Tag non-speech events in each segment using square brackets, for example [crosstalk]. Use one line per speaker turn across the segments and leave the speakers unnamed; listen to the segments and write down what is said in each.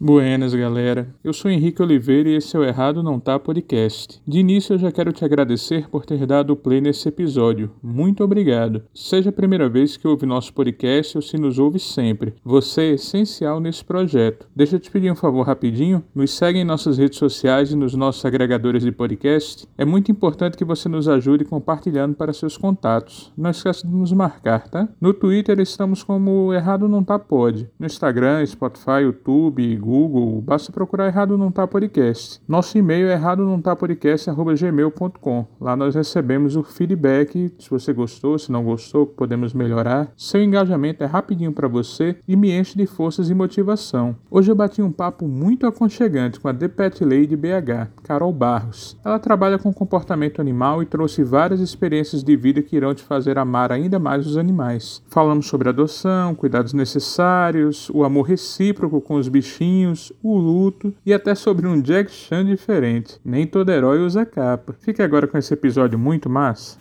Buenas, galera. Eu sou Henrique Oliveira e esse é o Errado Não Tá Podcast. De início, eu já quero te agradecer por ter dado play nesse episódio. Muito obrigado. Seja a primeira vez que ouve nosso podcast ou se nos ouve sempre. Você é essencial nesse projeto. Deixa eu te pedir um favor rapidinho. Nos segue em nossas redes sociais e nos nossos agregadores de podcast. É muito importante que você nos ajude compartilhando para seus contatos. Não esqueça de nos marcar, tá? No Twitter estamos como Errado Não Tá Pod. No Instagram, Spotify, YouTube, Google, basta procurar Errado Não Tá Podcast. Nosso e-mail é errado não tá podcast@gmail.com. Lá nós recebemos o feedback, se você gostou, se não gostou, podemos melhorar. Seu engajamento é rapidinho para você e me enche de forças e motivação. Hoje eu bati um papo muito aconchegante com a The Pet Lady BH, Carol Barros. Ela trabalha com comportamento animal e trouxe várias experiências de vida que irão te fazer amar ainda mais os animais. Falamos sobre adoção, cuidados necessários, o amor recíproco com os bichinhos o luto e até sobre um Jack Chan diferente. Nem todo herói usa capa. Fique agora com esse episódio muito massa.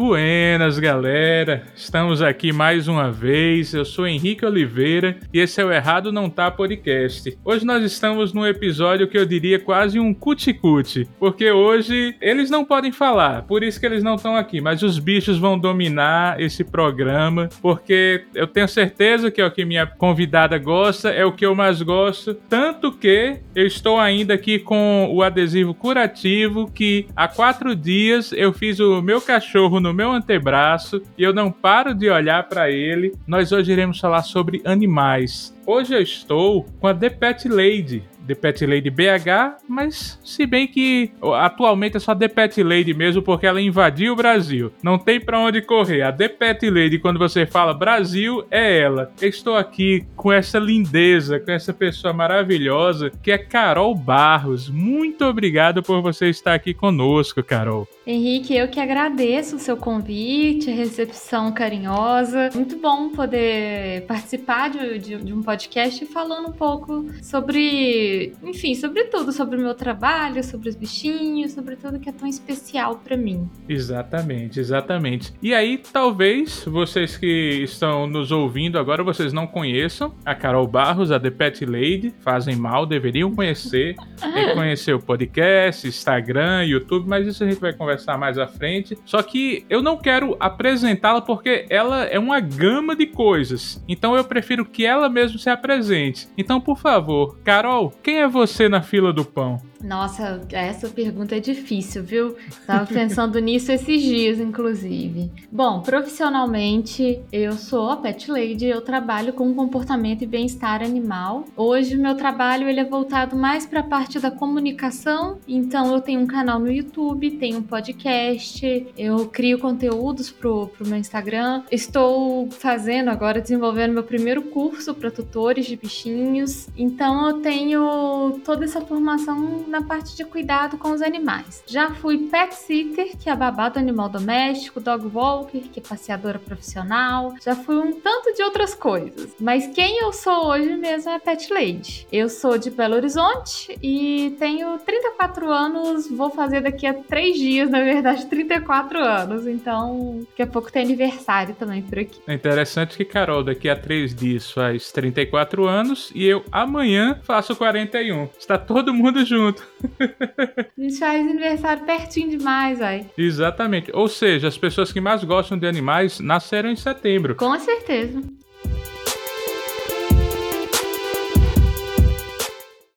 Buenas, galera! Estamos aqui mais uma vez. Eu sou Henrique Oliveira e esse é o Errado Não Tá Podcast. Hoje nós estamos num episódio que eu diria quase um cuticute, porque hoje eles não podem falar, por isso que eles não estão aqui, mas os bichos vão dominar esse programa, porque eu tenho certeza que é o que minha convidada gosta, é o que eu mais gosto, tanto que eu estou ainda aqui com o adesivo curativo que há quatro dias eu fiz o meu cachorro no no meu antebraço e eu não paro de olhar para ele. Nós hoje iremos falar sobre animais. Hoje eu estou com a The Pet Lady, The Pet Lady BH, mas se bem que atualmente é só The Pet Lady mesmo, porque ela invadiu o Brasil. Não tem para onde correr. A The Pet Lady, quando você fala Brasil, é ela. Estou aqui com essa lindeza, com essa pessoa maravilhosa, que é Carol Barros. Muito obrigado por você estar aqui conosco, Carol.
Henrique, eu que agradeço o seu convite, a recepção carinhosa. Muito bom poder participar de, de, de um podcast falando um pouco sobre enfim, sobre tudo, sobre o meu trabalho, sobre os bichinhos, sobre tudo que é tão especial para mim.
Exatamente, exatamente. E aí, talvez vocês que estão nos ouvindo agora, vocês não conheçam a Carol Barros, a The Pet Lady, fazem mal, deveriam conhecer. Que [laughs] conhecer o podcast, Instagram, YouTube, mas isso a gente vai conversar mais à frente. Só que eu não quero apresentá-la porque ela é uma gama de coisas. Então eu prefiro que ela mesma se apresente. Então, por favor, Carol, quem é você na fila do pão?
Nossa, essa pergunta é difícil, viu? Tava pensando [laughs] nisso esses dias, inclusive. Bom, profissionalmente, eu sou a Pet Lady, eu trabalho com comportamento e bem-estar animal. Hoje, meu trabalho ele é voltado mais para a parte da comunicação, então eu tenho um canal no YouTube, tenho um podcast, eu crio conteúdos pro, pro meu Instagram. Estou fazendo agora, desenvolvendo meu primeiro curso para tutores de bichinhos, então eu tenho toda essa formação na parte de cuidado com os animais. Já fui pet sitter, que é babá do animal doméstico, dog walker, que é passeadora profissional. Já fui um tanto de outras coisas. Mas quem eu sou hoje mesmo é pet lady. Eu sou de Belo Horizonte e tenho 34 anos, vou fazer daqui a 3 dias, na verdade, 34 anos. Então, daqui a pouco tem aniversário também por aqui.
É interessante que Carol daqui a 3 dias faz 34 anos e eu amanhã faço 41. Está todo mundo junto. [laughs]
A gente faz aniversário pertinho demais, aí.
Exatamente. Ou seja, as pessoas que mais gostam de animais nasceram em setembro.
Com certeza.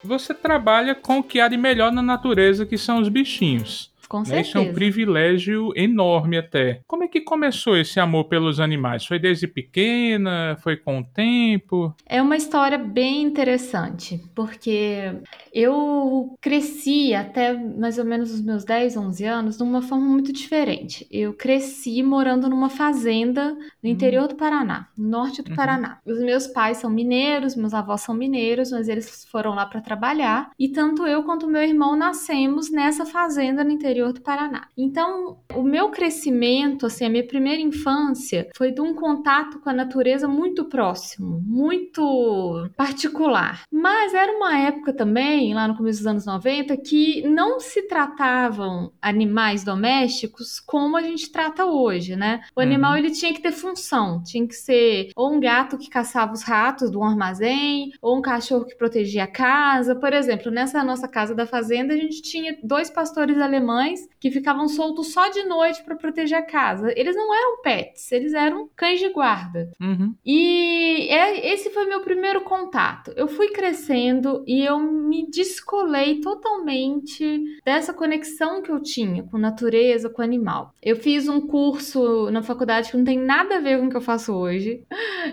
Você trabalha com o que há de melhor na natureza, que são os bichinhos.
Com certeza.
Isso é um privilégio enorme até. Como é que começou esse amor pelos animais? Foi desde pequena? Foi com o tempo?
É uma história bem interessante, porque eu cresci até mais ou menos os meus 10, 11 anos de uma forma muito diferente. Eu cresci morando numa fazenda no interior do Paraná, no norte do uhum. Paraná. Os meus pais são mineiros, meus avós são mineiros, mas eles foram lá para trabalhar, e tanto eu quanto meu irmão nascemos nessa fazenda no interior interior do Paraná. Então, o meu crescimento, assim, a minha primeira infância foi de um contato com a natureza muito próximo, muito particular. Mas era uma época também, lá no começo dos anos 90, que não se tratavam animais domésticos como a gente trata hoje, né? O uhum. animal ele tinha que ter função, tinha que ser ou um gato que caçava os ratos do armazém, ou um cachorro que protegia a casa. Por exemplo, nessa nossa casa da fazenda, a gente tinha dois pastores alemães que ficavam soltos só de noite para proteger a casa. Eles não eram pets, eles eram cães de guarda.
Uhum.
E é, esse foi meu primeiro contato. Eu fui crescendo e eu me descolei totalmente dessa conexão que eu tinha com natureza, com animal. Eu fiz um curso na faculdade que não tem nada a ver com o que eu faço hoje.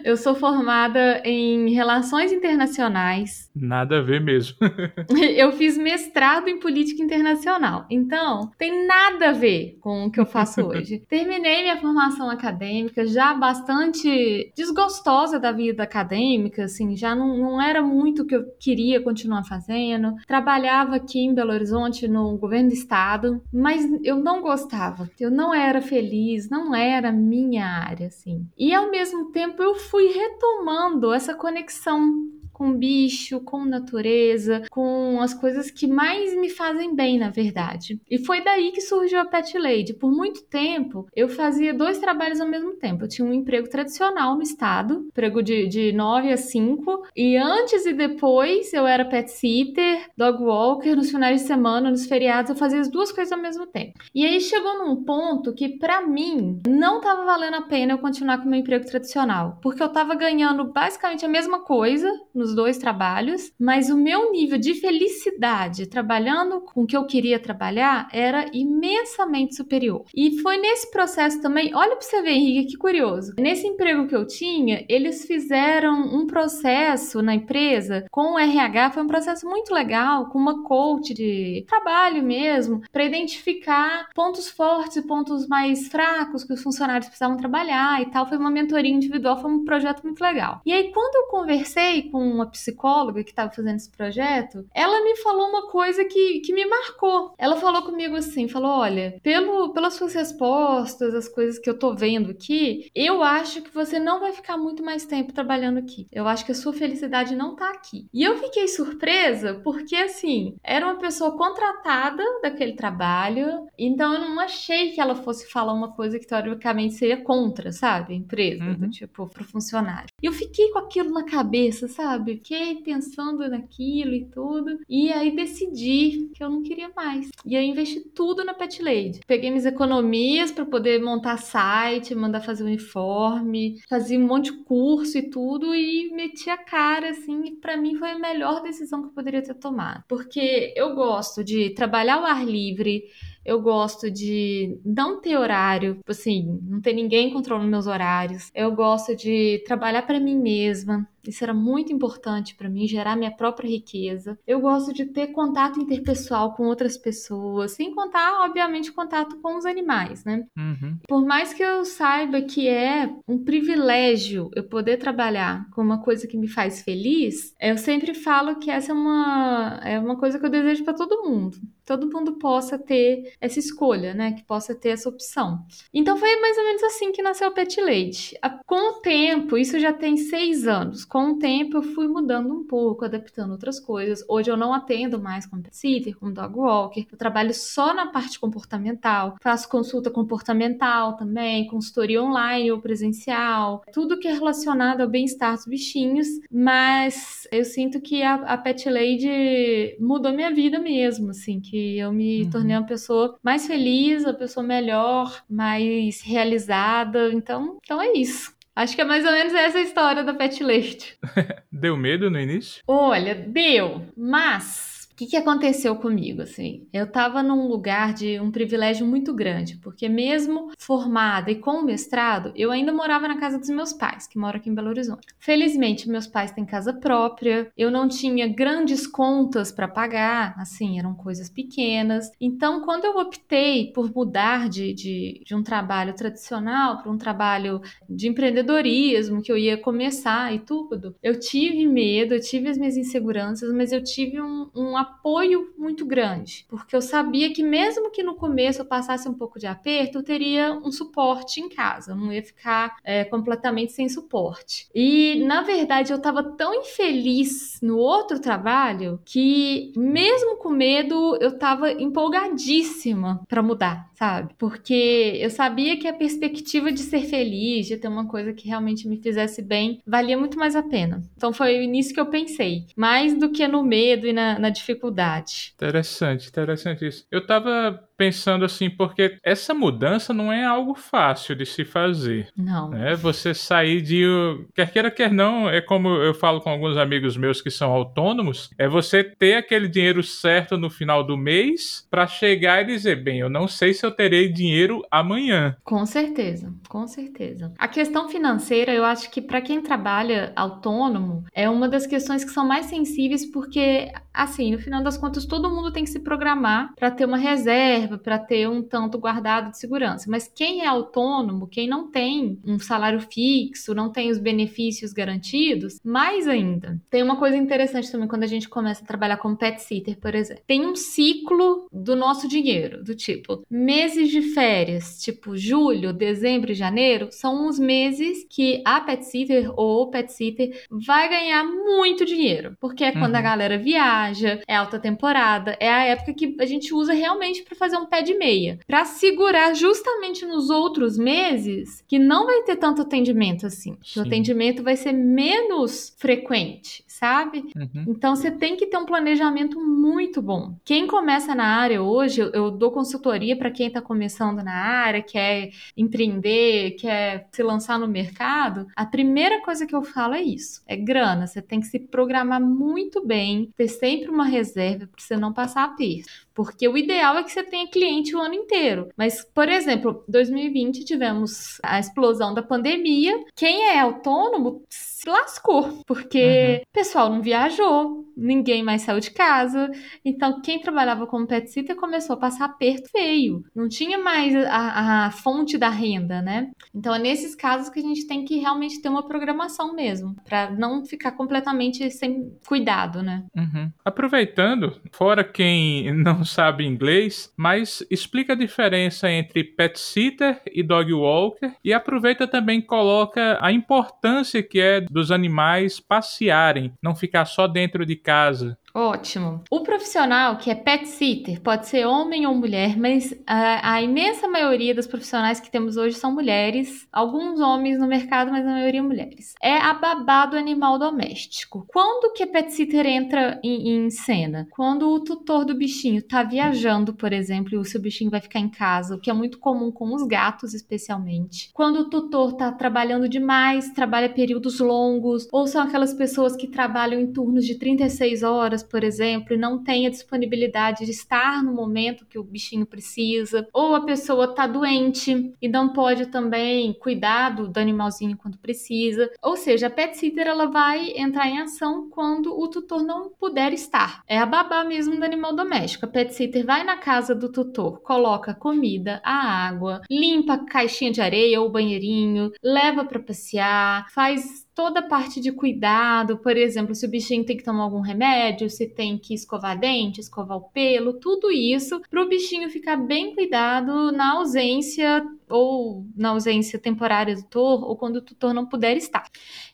Eu sou formada em relações internacionais.
Nada a ver mesmo. [laughs]
eu fiz mestrado em política internacional. Então, tem nada a ver com o que eu faço [laughs] hoje. Terminei minha formação acadêmica já bastante desgostosa da vida acadêmica, assim, já não, não era muito o que eu queria continuar fazendo. Trabalhava aqui em Belo Horizonte no governo do estado, mas eu não gostava. Eu não era feliz, não era minha área, assim. E ao mesmo tempo eu fui retomando essa conexão com bicho, com natureza, com as coisas que mais me fazem bem, na verdade. E foi daí que surgiu a Pet Lady. Por muito tempo, eu fazia dois trabalhos ao mesmo tempo. Eu tinha um emprego tradicional no estado, emprego de, de 9 a 5, e antes e depois eu era pet sitter, dog walker, nos finais de semana, nos feriados, eu fazia as duas coisas ao mesmo tempo. E aí chegou num ponto que, para mim, não tava valendo a pena eu continuar com meu emprego tradicional, porque eu tava ganhando basicamente a mesma coisa nos os dois trabalhos, mas o meu nível de felicidade trabalhando com o que eu queria trabalhar era imensamente superior. E foi nesse processo também, olha para você ver, Henrique, que curioso. Nesse emprego que eu tinha, eles fizeram um processo na empresa com o RH, foi um processo muito legal, com uma coach de trabalho mesmo, para identificar pontos fortes e pontos mais fracos que os funcionários precisavam trabalhar e tal. Foi uma mentoria individual, foi um projeto muito legal. E aí, quando eu conversei com uma psicóloga que estava fazendo esse projeto, ela me falou uma coisa que, que me marcou. Ela falou comigo assim, falou, olha, pelo, pelas suas respostas, as coisas que eu tô vendo aqui, eu acho que você não vai ficar muito mais tempo trabalhando aqui. Eu acho que a sua felicidade não tá aqui. E eu fiquei surpresa porque, assim, era uma pessoa contratada daquele trabalho, então eu não achei que ela fosse falar uma coisa que teoricamente seria contra, sabe? A empresa, uhum. do tipo, pro funcionário. E eu fiquei com aquilo na cabeça, sabe? Fiquei pensando naquilo e tudo. E aí decidi que eu não queria mais. E aí investi tudo na Pet Lady. Peguei minhas economias para poder montar site, mandar fazer uniforme, fazia um monte de curso e tudo e meti a cara assim. E para mim foi a melhor decisão que eu poderia ter tomado. Porque eu gosto de trabalhar ao ar livre, eu gosto de não ter horário, tipo assim, não ter ninguém controlando meus horários. Eu gosto de trabalhar para mim mesma. Isso era muito importante para mim, gerar minha própria riqueza. Eu gosto de ter contato interpessoal com outras pessoas, sem contar, obviamente, contato com os animais, né?
Uhum.
Por mais que eu saiba que é um privilégio eu poder trabalhar com uma coisa que me faz feliz, eu sempre falo que essa é uma, é uma coisa que eu desejo para todo mundo. Todo mundo possa ter essa escolha, né? Que possa ter essa opção. Então foi mais ou menos assim que nasceu o Pet Leite. Com o tempo, isso já tem seis anos com o tempo eu fui mudando um pouco, adaptando outras coisas. Hoje eu não atendo mais como pet sitter, como dog walker. Eu trabalho só na parte comportamental. Faço consulta comportamental também, consultoria online ou presencial. Tudo que é relacionado ao bem-estar dos bichinhos. Mas eu sinto que a, a Pet Lady mudou minha vida mesmo, assim, que eu me uhum. tornei uma pessoa mais feliz, uma pessoa melhor, mais realizada. Então, então é isso. Acho que é mais ou menos essa a história da Pet Leite. [laughs]
deu medo no início?
Olha, deu, mas que, que aconteceu comigo, assim? Eu estava num lugar de um privilégio muito grande, porque mesmo formada e com mestrado, eu ainda morava na casa dos meus pais, que moram aqui em Belo Horizonte. Felizmente, meus pais têm casa própria, eu não tinha grandes contas para pagar, assim, eram coisas pequenas. Então, quando eu optei por mudar de, de, de um trabalho tradicional para um trabalho de empreendedorismo, que eu ia começar e tudo, eu tive medo, eu tive as minhas inseguranças, mas eu tive um, um apoio muito grande, porque eu sabia que mesmo que no começo eu passasse um pouco de aperto, eu teria um suporte em casa, eu não ia ficar é, completamente sem suporte. E na verdade eu estava tão infeliz no outro trabalho que mesmo com medo eu estava empolgadíssima para mudar, sabe? Porque eu sabia que a perspectiva de ser feliz, de ter uma coisa que realmente me fizesse bem, valia muito mais a pena. Então foi nisso que eu pensei, mais do que no medo e na, na dificuldade.
Interessante, interessante isso. Eu tava pensando assim, porque essa mudança não é algo fácil de se fazer.
Não.
Né? Você sair de. Quer queira, quer não, é como eu falo com alguns amigos meus que são autônomos, é você ter aquele dinheiro certo no final do mês para chegar e dizer, bem, eu não sei se eu terei dinheiro amanhã.
Com certeza, com certeza. A questão financeira, eu acho que para quem trabalha autônomo, é uma das questões que são mais sensíveis, porque, assim, no final das contas, todo mundo tem que se programar para ter uma reserva reserva para ter um tanto guardado de segurança. Mas quem é autônomo, quem não tem um salário fixo, não tem os benefícios garantidos, mais ainda. Tem uma coisa interessante também quando a gente começa a trabalhar como pet sitter, por exemplo. Tem um ciclo do nosso dinheiro, do tipo, meses de férias, tipo julho, dezembro e janeiro, são os meses que a pet sitter ou o pet sitter vai ganhar muito dinheiro, porque é quando uhum. a galera viaja, é alta temporada, é a época que a gente usa realmente para fazer um pé de meia, para segurar justamente nos outros meses que não vai ter tanto atendimento assim. Que o atendimento vai ser menos frequente, sabe? Uhum. Então você tem que ter um planejamento muito bom. Quem começa na área hoje, eu, eu dou consultoria para quem está começando na área, quer empreender, quer se lançar no mercado. A primeira coisa que eu falo é isso: é grana. Você tem que se programar muito bem, ter sempre uma reserva para você não passar aperto. Porque o ideal é que você tenha cliente o ano inteiro. Mas, por exemplo, 2020 tivemos a explosão da pandemia. Quem é autônomo se lascou, porque uhum. o pessoal não viajou, ninguém mais saiu de casa. Então, quem trabalhava como pet sitter começou a passar aperto feio. Não tinha mais a, a fonte da renda, né? Então, é nesses casos que a gente tem que realmente ter uma programação mesmo, para não ficar completamente sem cuidado, né?
Uhum. Aproveitando, fora quem [laughs] não sabe inglês, mas explica a diferença entre pet sitter e dog walker e aproveita também coloca a importância que é dos animais passearem, não ficar só dentro de casa casa.
Ótimo. O profissional que é pet sitter pode ser homem ou mulher, mas a, a, imensa maioria dos profissionais que temos hoje são mulheres. Alguns homens no mercado, mas a maioria mulheres. É a babá do animal doméstico. Quando que a pet sitter entra em, em cena? Quando o tutor do bichinho está viajando, por exemplo, e o seu bichinho vai ficar em casa, o que é muito comum com os gatos, especialmente. Quando o tutor está trabalhando demais, trabalha períodos longos, ou são aquelas pessoas que trabalham em turnos de 36 horas horas, por exemplo, e não tem a disponibilidade de estar no momento que o bichinho precisa, ou a pessoa está doente e não pode também cuidar do, animalzinho quando precisa. Ou seja, a pet sitter ela vai entrar em ação quando o tutor não puder estar. É a babá mesmo do animal doméstico. A pet sitter vai na casa do tutor, coloca a comida, a água, limpa a caixinha de areia ou banheirinho, leva para passear, faz toda a parte de cuidado, por exemplo, se o bichinho tem que tomar algum remédio, se tem que escovar dente, escovar o pelo, tudo isso para o bichinho ficar bem cuidado na ausência ou na ausência temporária do tutor ou quando o tutor não puder estar.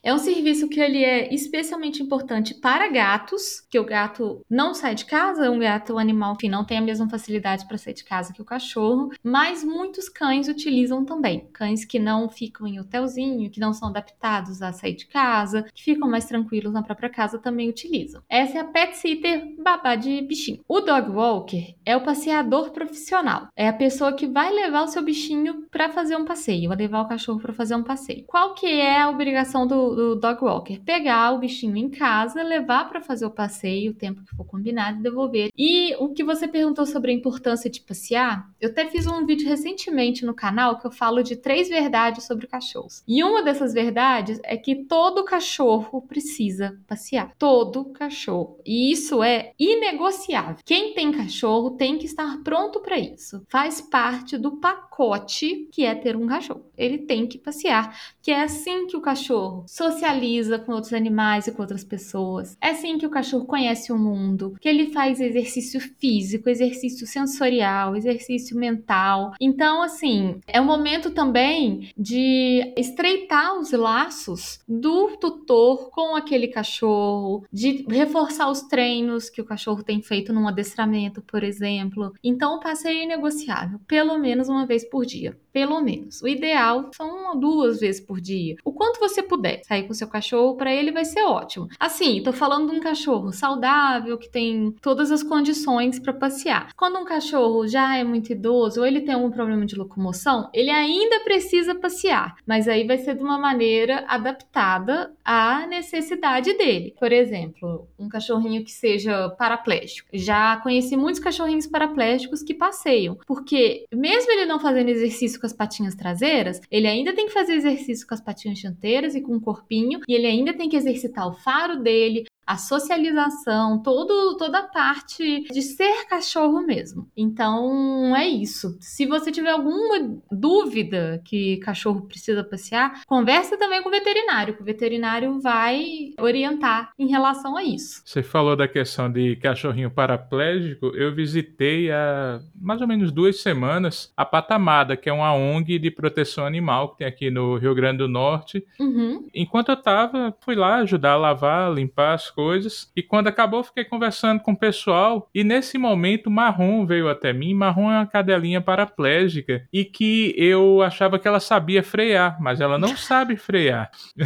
É um serviço que ele é especialmente importante para gatos, que o gato não sai de casa, um gato, um animal que não tem a mesma facilidade para sair de casa que o cachorro, mas muitos cães utilizam também. Cães que não ficam em hotelzinho, que não são adaptados a sair de casa, que ficam mais tranquilos na própria casa, também utilizam. Essa é a pet sitter babá de bichinho. O dog walker é o passeador profissional. É a pessoa que vai levar o seu bichinho para fazer um passeio, vai levar o cachorro para fazer um passeio. Qual que é a obrigação do, do dog walker? Pegar o bichinho em casa, levar para fazer o passeio, o tempo que for combinado e devolver. E o que você perguntou sobre a importância de passear, eu até fiz um vídeo recentemente no canal que eu falo de três verdades sobre cachorros. E uma dessas verdades é que todo cachorro precisa passear. Todo cachorro. E isso é inegociável. Quem tem cachorro tem que estar pronto para isso. Faz parte do pacote que é ter um cachorro. Ele tem que passear, que é assim que o cachorro socializa com outros animais e com outras pessoas. É assim que o cachorro conhece o mundo, que ele faz exercício físico, exercício sensorial, exercício mental. Então, assim, é um momento também de estreitar os laços do tutor com aquele cachorro, de reforçar os treinos que o cachorro tem feito num adestramento, por exemplo. Então, o passeio é negociável, pelo menos uma vez por dia. Pelo menos. O ideal são uma ou duas vezes por dia. O quanto você puder sair com seu cachorro, para ele vai ser ótimo. Assim, tô falando de um cachorro saudável, que tem todas as condições para passear. Quando um cachorro já é muito idoso ou ele tem algum problema de locomoção, ele ainda precisa passear, mas aí vai ser de uma maneira adaptada à necessidade dele. Por exemplo, um cachorrinho que seja paraplégico. Já conheci muitos cachorrinhos paraplégicos que passeiam, porque mesmo ele não fazendo exercício com as patinhas traseiras, ele ainda tem que fazer exercício com as patinhas dianteiras e com o corpinho, e ele ainda tem que exercitar o faro dele, a socialização, todo, toda a parte de ser cachorro mesmo. Então é isso. Se você tiver alguma dúvida que cachorro precisa passear, conversa também com o veterinário, que o veterinário vai orientar em relação a isso.
Você falou da questão de cachorrinho paraplégico. Eu visitei há mais ou menos duas semanas a Patamada, que é uma ONG de proteção animal que tem aqui no Rio Grande do Norte.
Uhum.
Enquanto eu tava, fui lá ajudar a lavar, limpar as coisas. E quando acabou, fiquei conversando com o pessoal. E nesse momento, Marrom veio até mim. Marrom é uma cadelinha paraplégica e que eu achava que ela sabia frear, mas ela não sabe frear. [laughs]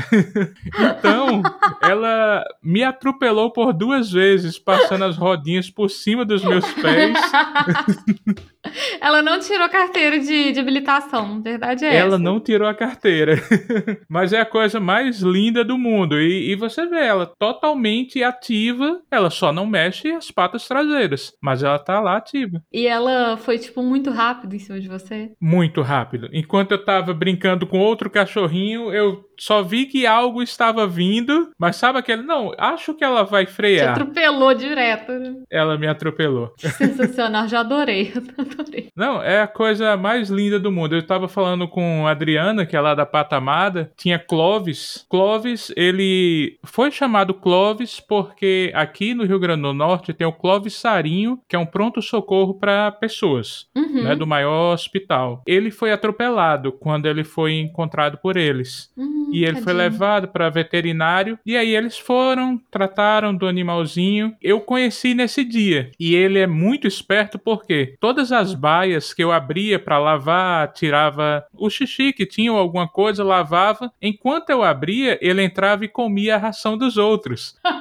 então, ela me atropelou por duas vezes, passando as rodinhas por cima dos meus pés. [laughs]
Ela não tirou carteira de, de habilitação, verdade é
Ela
essa.
não tirou a carteira. [laughs] Mas é a coisa mais linda do mundo. E, e, você vê ela totalmente ativa. Ela só não mexe as patas traseiras. Mas ela tá lá ativa.
E ela foi, tipo, muito rápido em cima de você?
Muito rápido. Enquanto eu tava brincando com outro cachorrinho, eu só vi que algo estava vindo, mas sabe aquele, não, acho que ela vai frear.
Te atropelou direto. Né?
Ela me atropelou. [laughs]
Sensacional, já adorei, [laughs] adorei.
Não, é a coisa mais linda do mundo. Eu tava falando com a Adriana, que é lá da Patamada, tinha Clovis. Clovis, ele foi chamado Clovis porque aqui no Rio Grande do Norte tem o Clovis Sarinho, que é um pronto-socorro para pessoas,
uhum.
né, do maior hospital. Ele foi atropelado quando ele foi encontrado por eles.
Uhum.
E ele
Tadinho.
foi levado para veterinário. E aí eles foram, trataram do animalzinho. Eu conheci nesse dia. E ele é muito esperto porque todas as baias que eu abria para lavar, tirava o xixi que tinha ou alguma coisa, lavava. Enquanto eu abria, ele entrava e comia a ração dos outros. [laughs]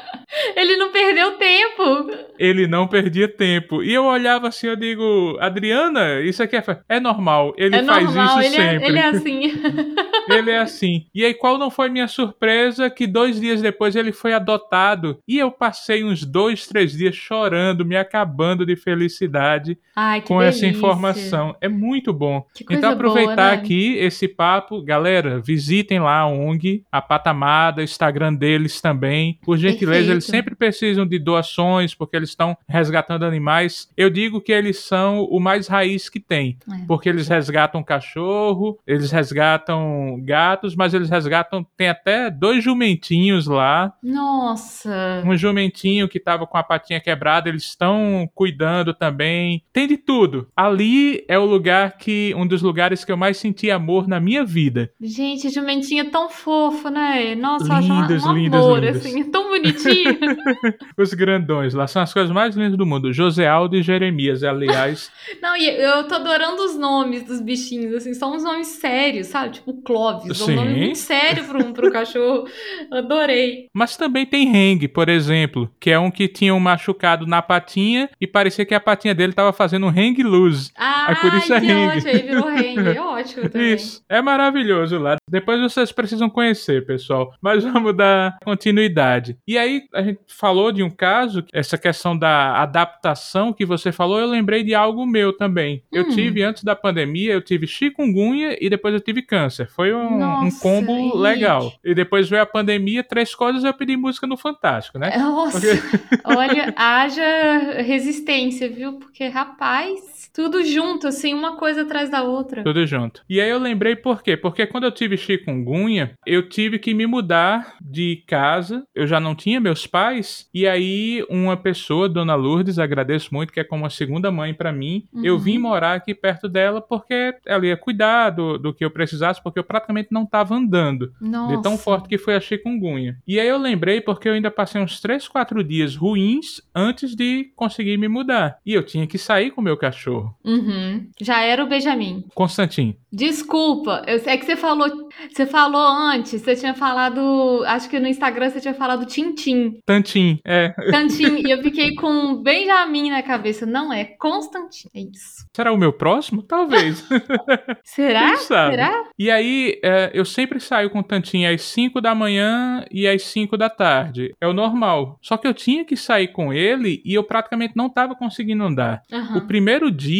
Ele não perdeu tempo.
Ele não perdia tempo. E eu olhava assim, eu digo, Adriana, isso aqui é, é normal. Ele
é
faz
normal,
isso
ele
sempre.
É, ele é assim. [laughs]
ele é assim. E aí, qual não foi minha surpresa? Que dois dias depois ele foi adotado. E eu passei uns dois, três dias chorando, me acabando de felicidade
Ai,
com
delícia.
essa informação. É muito bom. Então, aproveitar
boa, né?
aqui esse papo. Galera, visitem lá a ONG, a Patamada, Instagram deles também. Por gentileza,
Perfeito.
eles sempre precisam de doações, porque eles estão resgatando animais. Eu digo que eles são o mais raiz que tem.
É.
Porque eles resgatam cachorro, eles resgatam gatos, mas eles resgatam. Tem até dois jumentinhos lá.
Nossa.
Um jumentinho que tava com a patinha quebrada, eles estão cuidando também. Tem de tudo. Ali é o lugar que. Um dos lugares que eu mais senti amor na minha vida.
Gente, jumentinho é tão fofo, né? Nossa,
Lindos,
um
lindos,
amor,
lindos.
assim, tão bonitinho. [laughs]
Os grandões lá são as coisas mais lindas do mundo. José Aldo e Jeremias, aliás. [laughs]
Não, e eu tô adorando os nomes dos bichinhos, assim, são uns nomes sérios, sabe? Tipo Clóvis, é um
Sim.
nome muito sério pro, um, pro [laughs] cachorro. Adorei.
Mas também tem Heng, por exemplo, que é um que tinha um machucado na patinha e parecia que a patinha dele tava fazendo um hang loose.
Ai,
por isso é
que
Heng.
ótimo, aí virou Heng, é ótimo também.
Isso. É maravilhoso lá. Depois vocês precisam conhecer, pessoal. Mas vamos dar continuidade. E aí, a gente falou de um caso, essa questão da adaptação que você falou, eu lembrei de algo meu também. Eu
Hum.
tive, antes da pandemia, eu tive chikungunya e depois eu tive câncer. Foi um, um
Nossa,
combo
Henrique.
legal. E depois veio a pandemia, três coisas, eu pedi música no Fantástico, né?
Nossa, olha, haja resistência, viu? Porque, rapaz, tudo junto, assim, uma coisa atrás da outra.
Tudo junto. E aí eu lembrei por quê? Porque quando eu tive chikungunya, eu tive que me mudar de casa. Eu já não tinha meus pais. E aí uma pessoa, Dona Lourdes, agradeço muito, que é como uma segunda mãe pra mim. Eu
Uhum.
vim morar aqui perto dela porque ela ia cuidar do, do que eu precisasse, porque eu praticamente não tava andando.
Nossa.
De tão forte que foi a chikungunya. E aí eu lembrei porque eu ainda passei uns 3, 4 dias ruins antes de conseguir me mudar. E eu tinha que sair com o meu cachorro.
Uhum. Já era o Benjamin.
Constantin.
Desculpa, eu, é que você falou, você falou antes, você tinha falado, acho que no Instagram você tinha falado Tintim,
Tantin. É.
Tantim, e eu fiquei com Benjamin na cabeça. Não, é Constantin, é isso.
Será o meu próximo? Talvez. [laughs]
Será? Será?
E aí, é, eu sempre saio com o Tantinho às 5 da manhã e às 5 da tarde. É o normal. Só que eu tinha que sair com ele e eu praticamente não estava conseguindo andar.
Aham.
O primeiro dia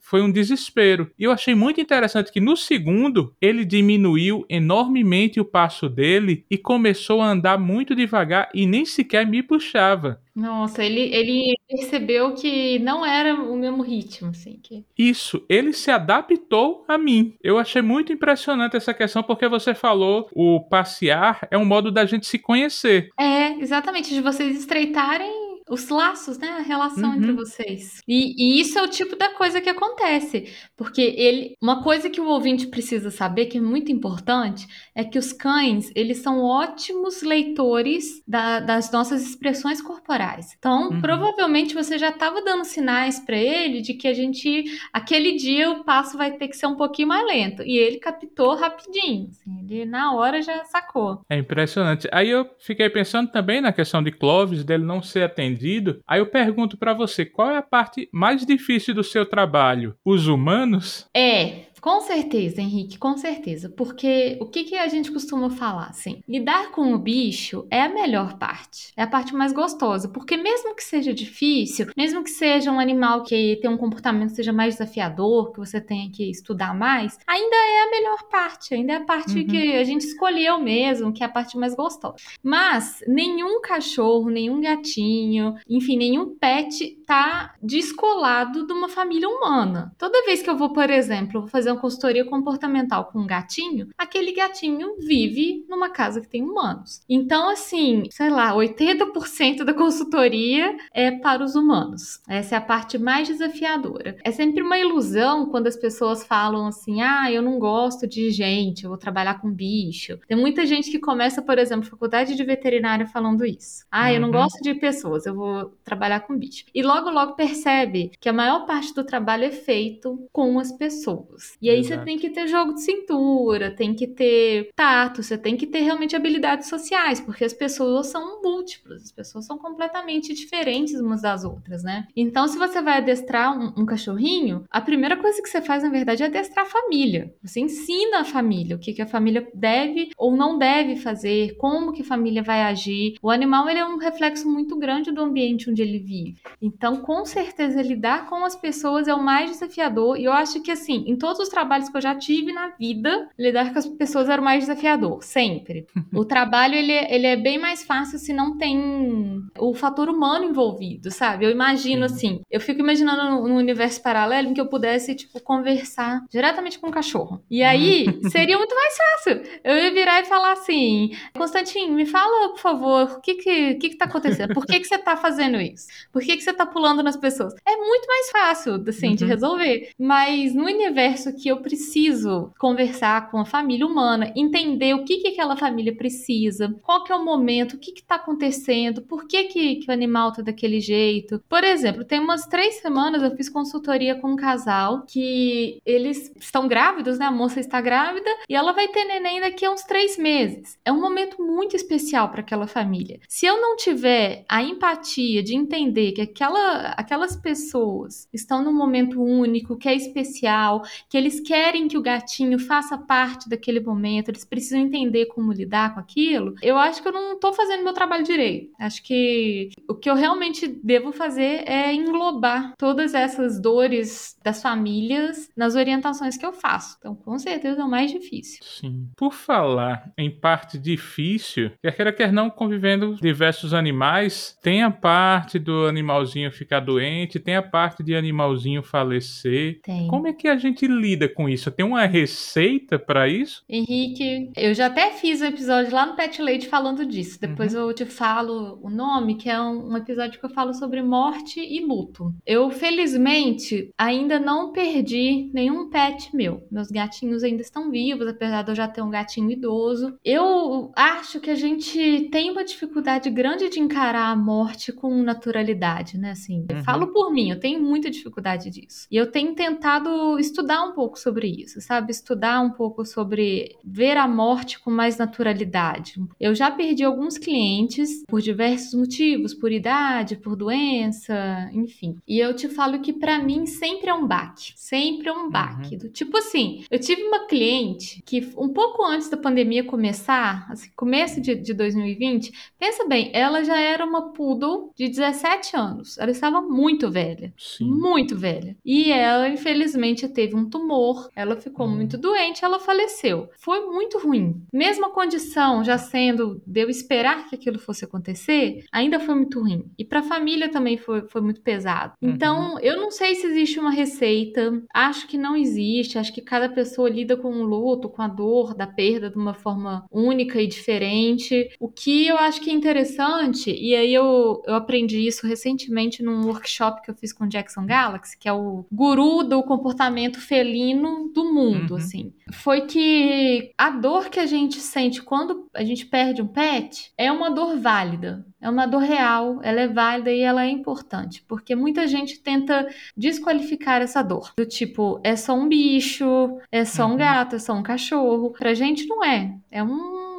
foi um desespero. E eu achei muito interessante que no segundo ele diminuiu enormemente o passo dele e começou a andar muito devagar e nem sequer me puxava.
Nossa, ele, ele percebeu que não era o mesmo ritmo, assim, que...
Isso, ele se adaptou a mim. Eu achei muito impressionante essa questão porque você falou o passear é um modo da gente se conhecer.
É, exatamente, de vocês estreitarem os laços, né? A relação
Uhum.
entre vocês. E, e isso é o tipo da coisa que acontece. Porque ele. Uma coisa que o ouvinte precisa saber, que é muito importante, é que os cães, eles são ótimos leitores da- das nossas expressões corporais. Então,
Uhum.
provavelmente você já estava dando sinais para ele de que a gente. Aquele dia o passo vai ter que ser um pouquinho mais lento. E ele captou rapidinho. assim, ele na hora já sacou.
É impressionante. Aí eu fiquei pensando também na questão de Clóvis, dele não ser atendido. Aí eu pergunto pra você, qual é a parte mais difícil do seu trabalho? Os humanos?
É, com certeza, Henrique, com certeza. Porque o que, que a gente costuma falar, assim? Lidar com o bicho é a melhor parte. É a parte mais gostosa. Porque mesmo que seja difícil, mesmo que seja um animal que tem um comportamento que seja mais desafiador, que você tenha que estudar mais, ainda é a melhor parte. Ainda é a parte
Uhum.
que a gente escolheu mesmo, que é a parte mais gostosa. Mas nenhum cachorro, nenhum gatinho, enfim, nenhum pet tá descolado de uma família humana. Toda vez que eu vou, por exemplo, vou fazer uma consultoria comportamental com um gatinho, aquele gatinho vive numa casa que tem humanos. Então, assim, sei lá, 80% da consultoria é para os humanos. Essa é a parte mais desafiadora. É sempre uma ilusão quando as pessoas falam assim: ah, eu não gosto de gente, eu vou trabalhar com bicho. Tem muita gente que começa, por exemplo, faculdade de veterinária falando isso. Ah, eu não
Uhum.
gosto de pessoas, eu vou trabalhar com bicho. E logo, logo percebe que a maior parte do trabalho é feito com as pessoas. E aí você
Exato.
tem que ter jogo de cintura, tem que ter tato, você tem que ter realmente habilidades sociais, porque as pessoas são múltiplas, as pessoas são completamente diferentes umas das outras, né? Então, se você vai adestrar um, um cachorrinho, a primeira coisa que você faz, na verdade, é adestrar a família. Você ensina a família o que, que a família deve ou não deve fazer, como que a família vai agir. O animal ele é um reflexo muito grande do ambiente onde ele vive. Então, com certeza, lidar com as pessoas é o mais desafiador. E eu acho que, assim, em todos os trabalhos que eu já tive na vida, lidar com as pessoas era o mais desafiador, sempre. [laughs] o trabalho, ele, é- ele é bem mais fácil se não tem o fator humano envolvido, sabe? Eu imagino,
Sim.
assim, eu fico imaginando num universo paralelo em que eu pudesse, tipo, conversar diretamente com um cachorro. E aí, seria muito mais fácil. Eu ia virar e falar assim, Constantinho, me fala, por favor, o que que, que, que tá acontecendo? Por que que você tá fazendo isso? Por que que você tá pulando nas pessoas? É muito mais fácil, assim, de
Uhum.
resolver. Mas no universo que eu preciso conversar com a família humana, entender o que que aquela família precisa, qual que é o momento, o que que tá acontecendo, por que que, que o animal tá daquele jeito. Por exemplo, tem umas três semanas eu fiz consultoria com um casal que eles estão grávidos, né? A moça está grávida e ela vai ter neném daqui a uns três meses. É um momento muito especial para aquela família. Se eu não tiver a empatia de entender que aquela, aquelas pessoas estão num momento único, que é especial, que eles querem que o gatinho faça parte daquele momento, eles precisam entender como lidar com aquilo, eu acho que eu não tô fazendo meu trabalho direito. Acho que o que eu realmente devo fazer é englobar todas essas dores das famílias nas orientações que eu faço. Então, com certeza é o mais difícil.
Sim. Por falar em parte difícil, quer queira quer não convivendo diversos animais, tem a parte do animalzinho ficar doente, tem a parte de animalzinho falecer.
Tem.
Como é que a gente lida com isso? Tem uma receita para isso?
Henrique, eu já até fiz um episódio lá no Pet Lady falando disso. Depois uhum. eu te falo o nome, que é um, um episódio que eu falo sobre morte e luto. Eu, felizmente, ainda não perdi nenhum pet meu. Meus gatinhos ainda estão vivos, apesar de eu já ter um gatinho idoso. Eu acho que a gente tem uma dificuldade grande de encarar a morte com naturalidade, né? Assim, eu uhum. falo por mim, eu tenho muita dificuldade disso. E eu tenho tentado estudar um pouco sobre isso, sabe? Estudar um pouco sobre ver a morte com mais naturalidade. Eu já perdi alguns clientes por diversos motivos, por idade, por doença, enfim. E eu te falo que para mim sempre é um baque, sempre é um baque. Uhum. Tipo assim, eu tive uma cliente que um pouco antes da pandemia começar, assim, começo de, de 2020, pensa bem, ela já era uma poodle de 17 anos. Ela estava muito velha, Sim. muito velha. E ela, infelizmente, teve um tumor, ela ficou uhum. muito doente, ela faleceu. Foi muito ruim. Mesmo a condição já sendo de eu esperar que aquilo fosse acontecer, ainda foi muito ruim. E para a família também foi, foi muito pesado. Uhum. Então, eu não sei se existe uma receita, acho que não existe, acho que cada pessoa lida com o luto, com a dor da perda de uma forma única e diferente. O que eu acho que é interessante, e aí eu, eu aprendi isso recentemente num workshop que eu fiz com o Jackson Galaxy, que é o guru do comportamento felino do mundo, uhum. assim, foi que a dor que a gente sente quando a gente perde um pet é uma dor válida. É uma dor real, ela é válida e ela é importante, porque muita gente tenta desqualificar essa dor. Do tipo, é só um bicho, é só um uhum. gato, é só um cachorro. Pra gente não é. É um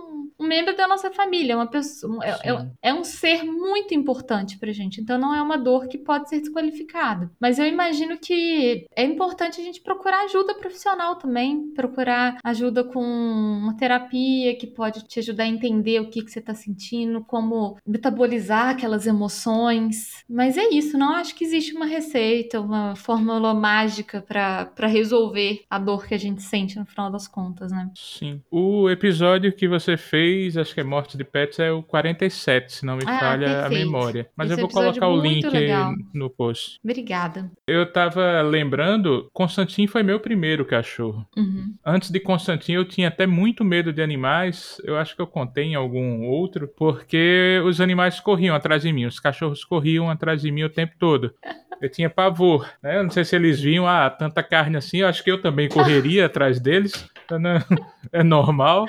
um membro da nossa família, uma pessoa, é, é, é, um ser muito importante pra gente. Então não é uma dor que pode ser desqualificada. Mas eu imagino que é importante a gente procurar ajuda profissional também, procurar ajuda com uma terapia que pode te ajudar a entender o que, que você tá sentindo, como metabolizar aquelas emoções. Mas é isso, não acho que existe uma receita, uma fórmula mágica para resolver a dor que a gente sente no final das contas, né?
Sim. O episódio que você fez acho que é Morte de Pets, é o 47, se não me ah, falha perfeito. a memória. Mas Esse eu vou colocar o link legal. no post.
Obrigada.
Eu tava lembrando, Constantin foi meu primeiro cachorro.
Uhum.
Antes de Constantin, eu tinha até muito medo de animais. Eu acho que eu contei em algum outro, porque os animais corriam atrás de mim, os cachorros corriam atrás de mim o tempo todo. Eu tinha pavor, né? Eu não sei se eles viam, ah, tanta carne assim, eu acho que eu também correria atrás deles. [laughs] é normal.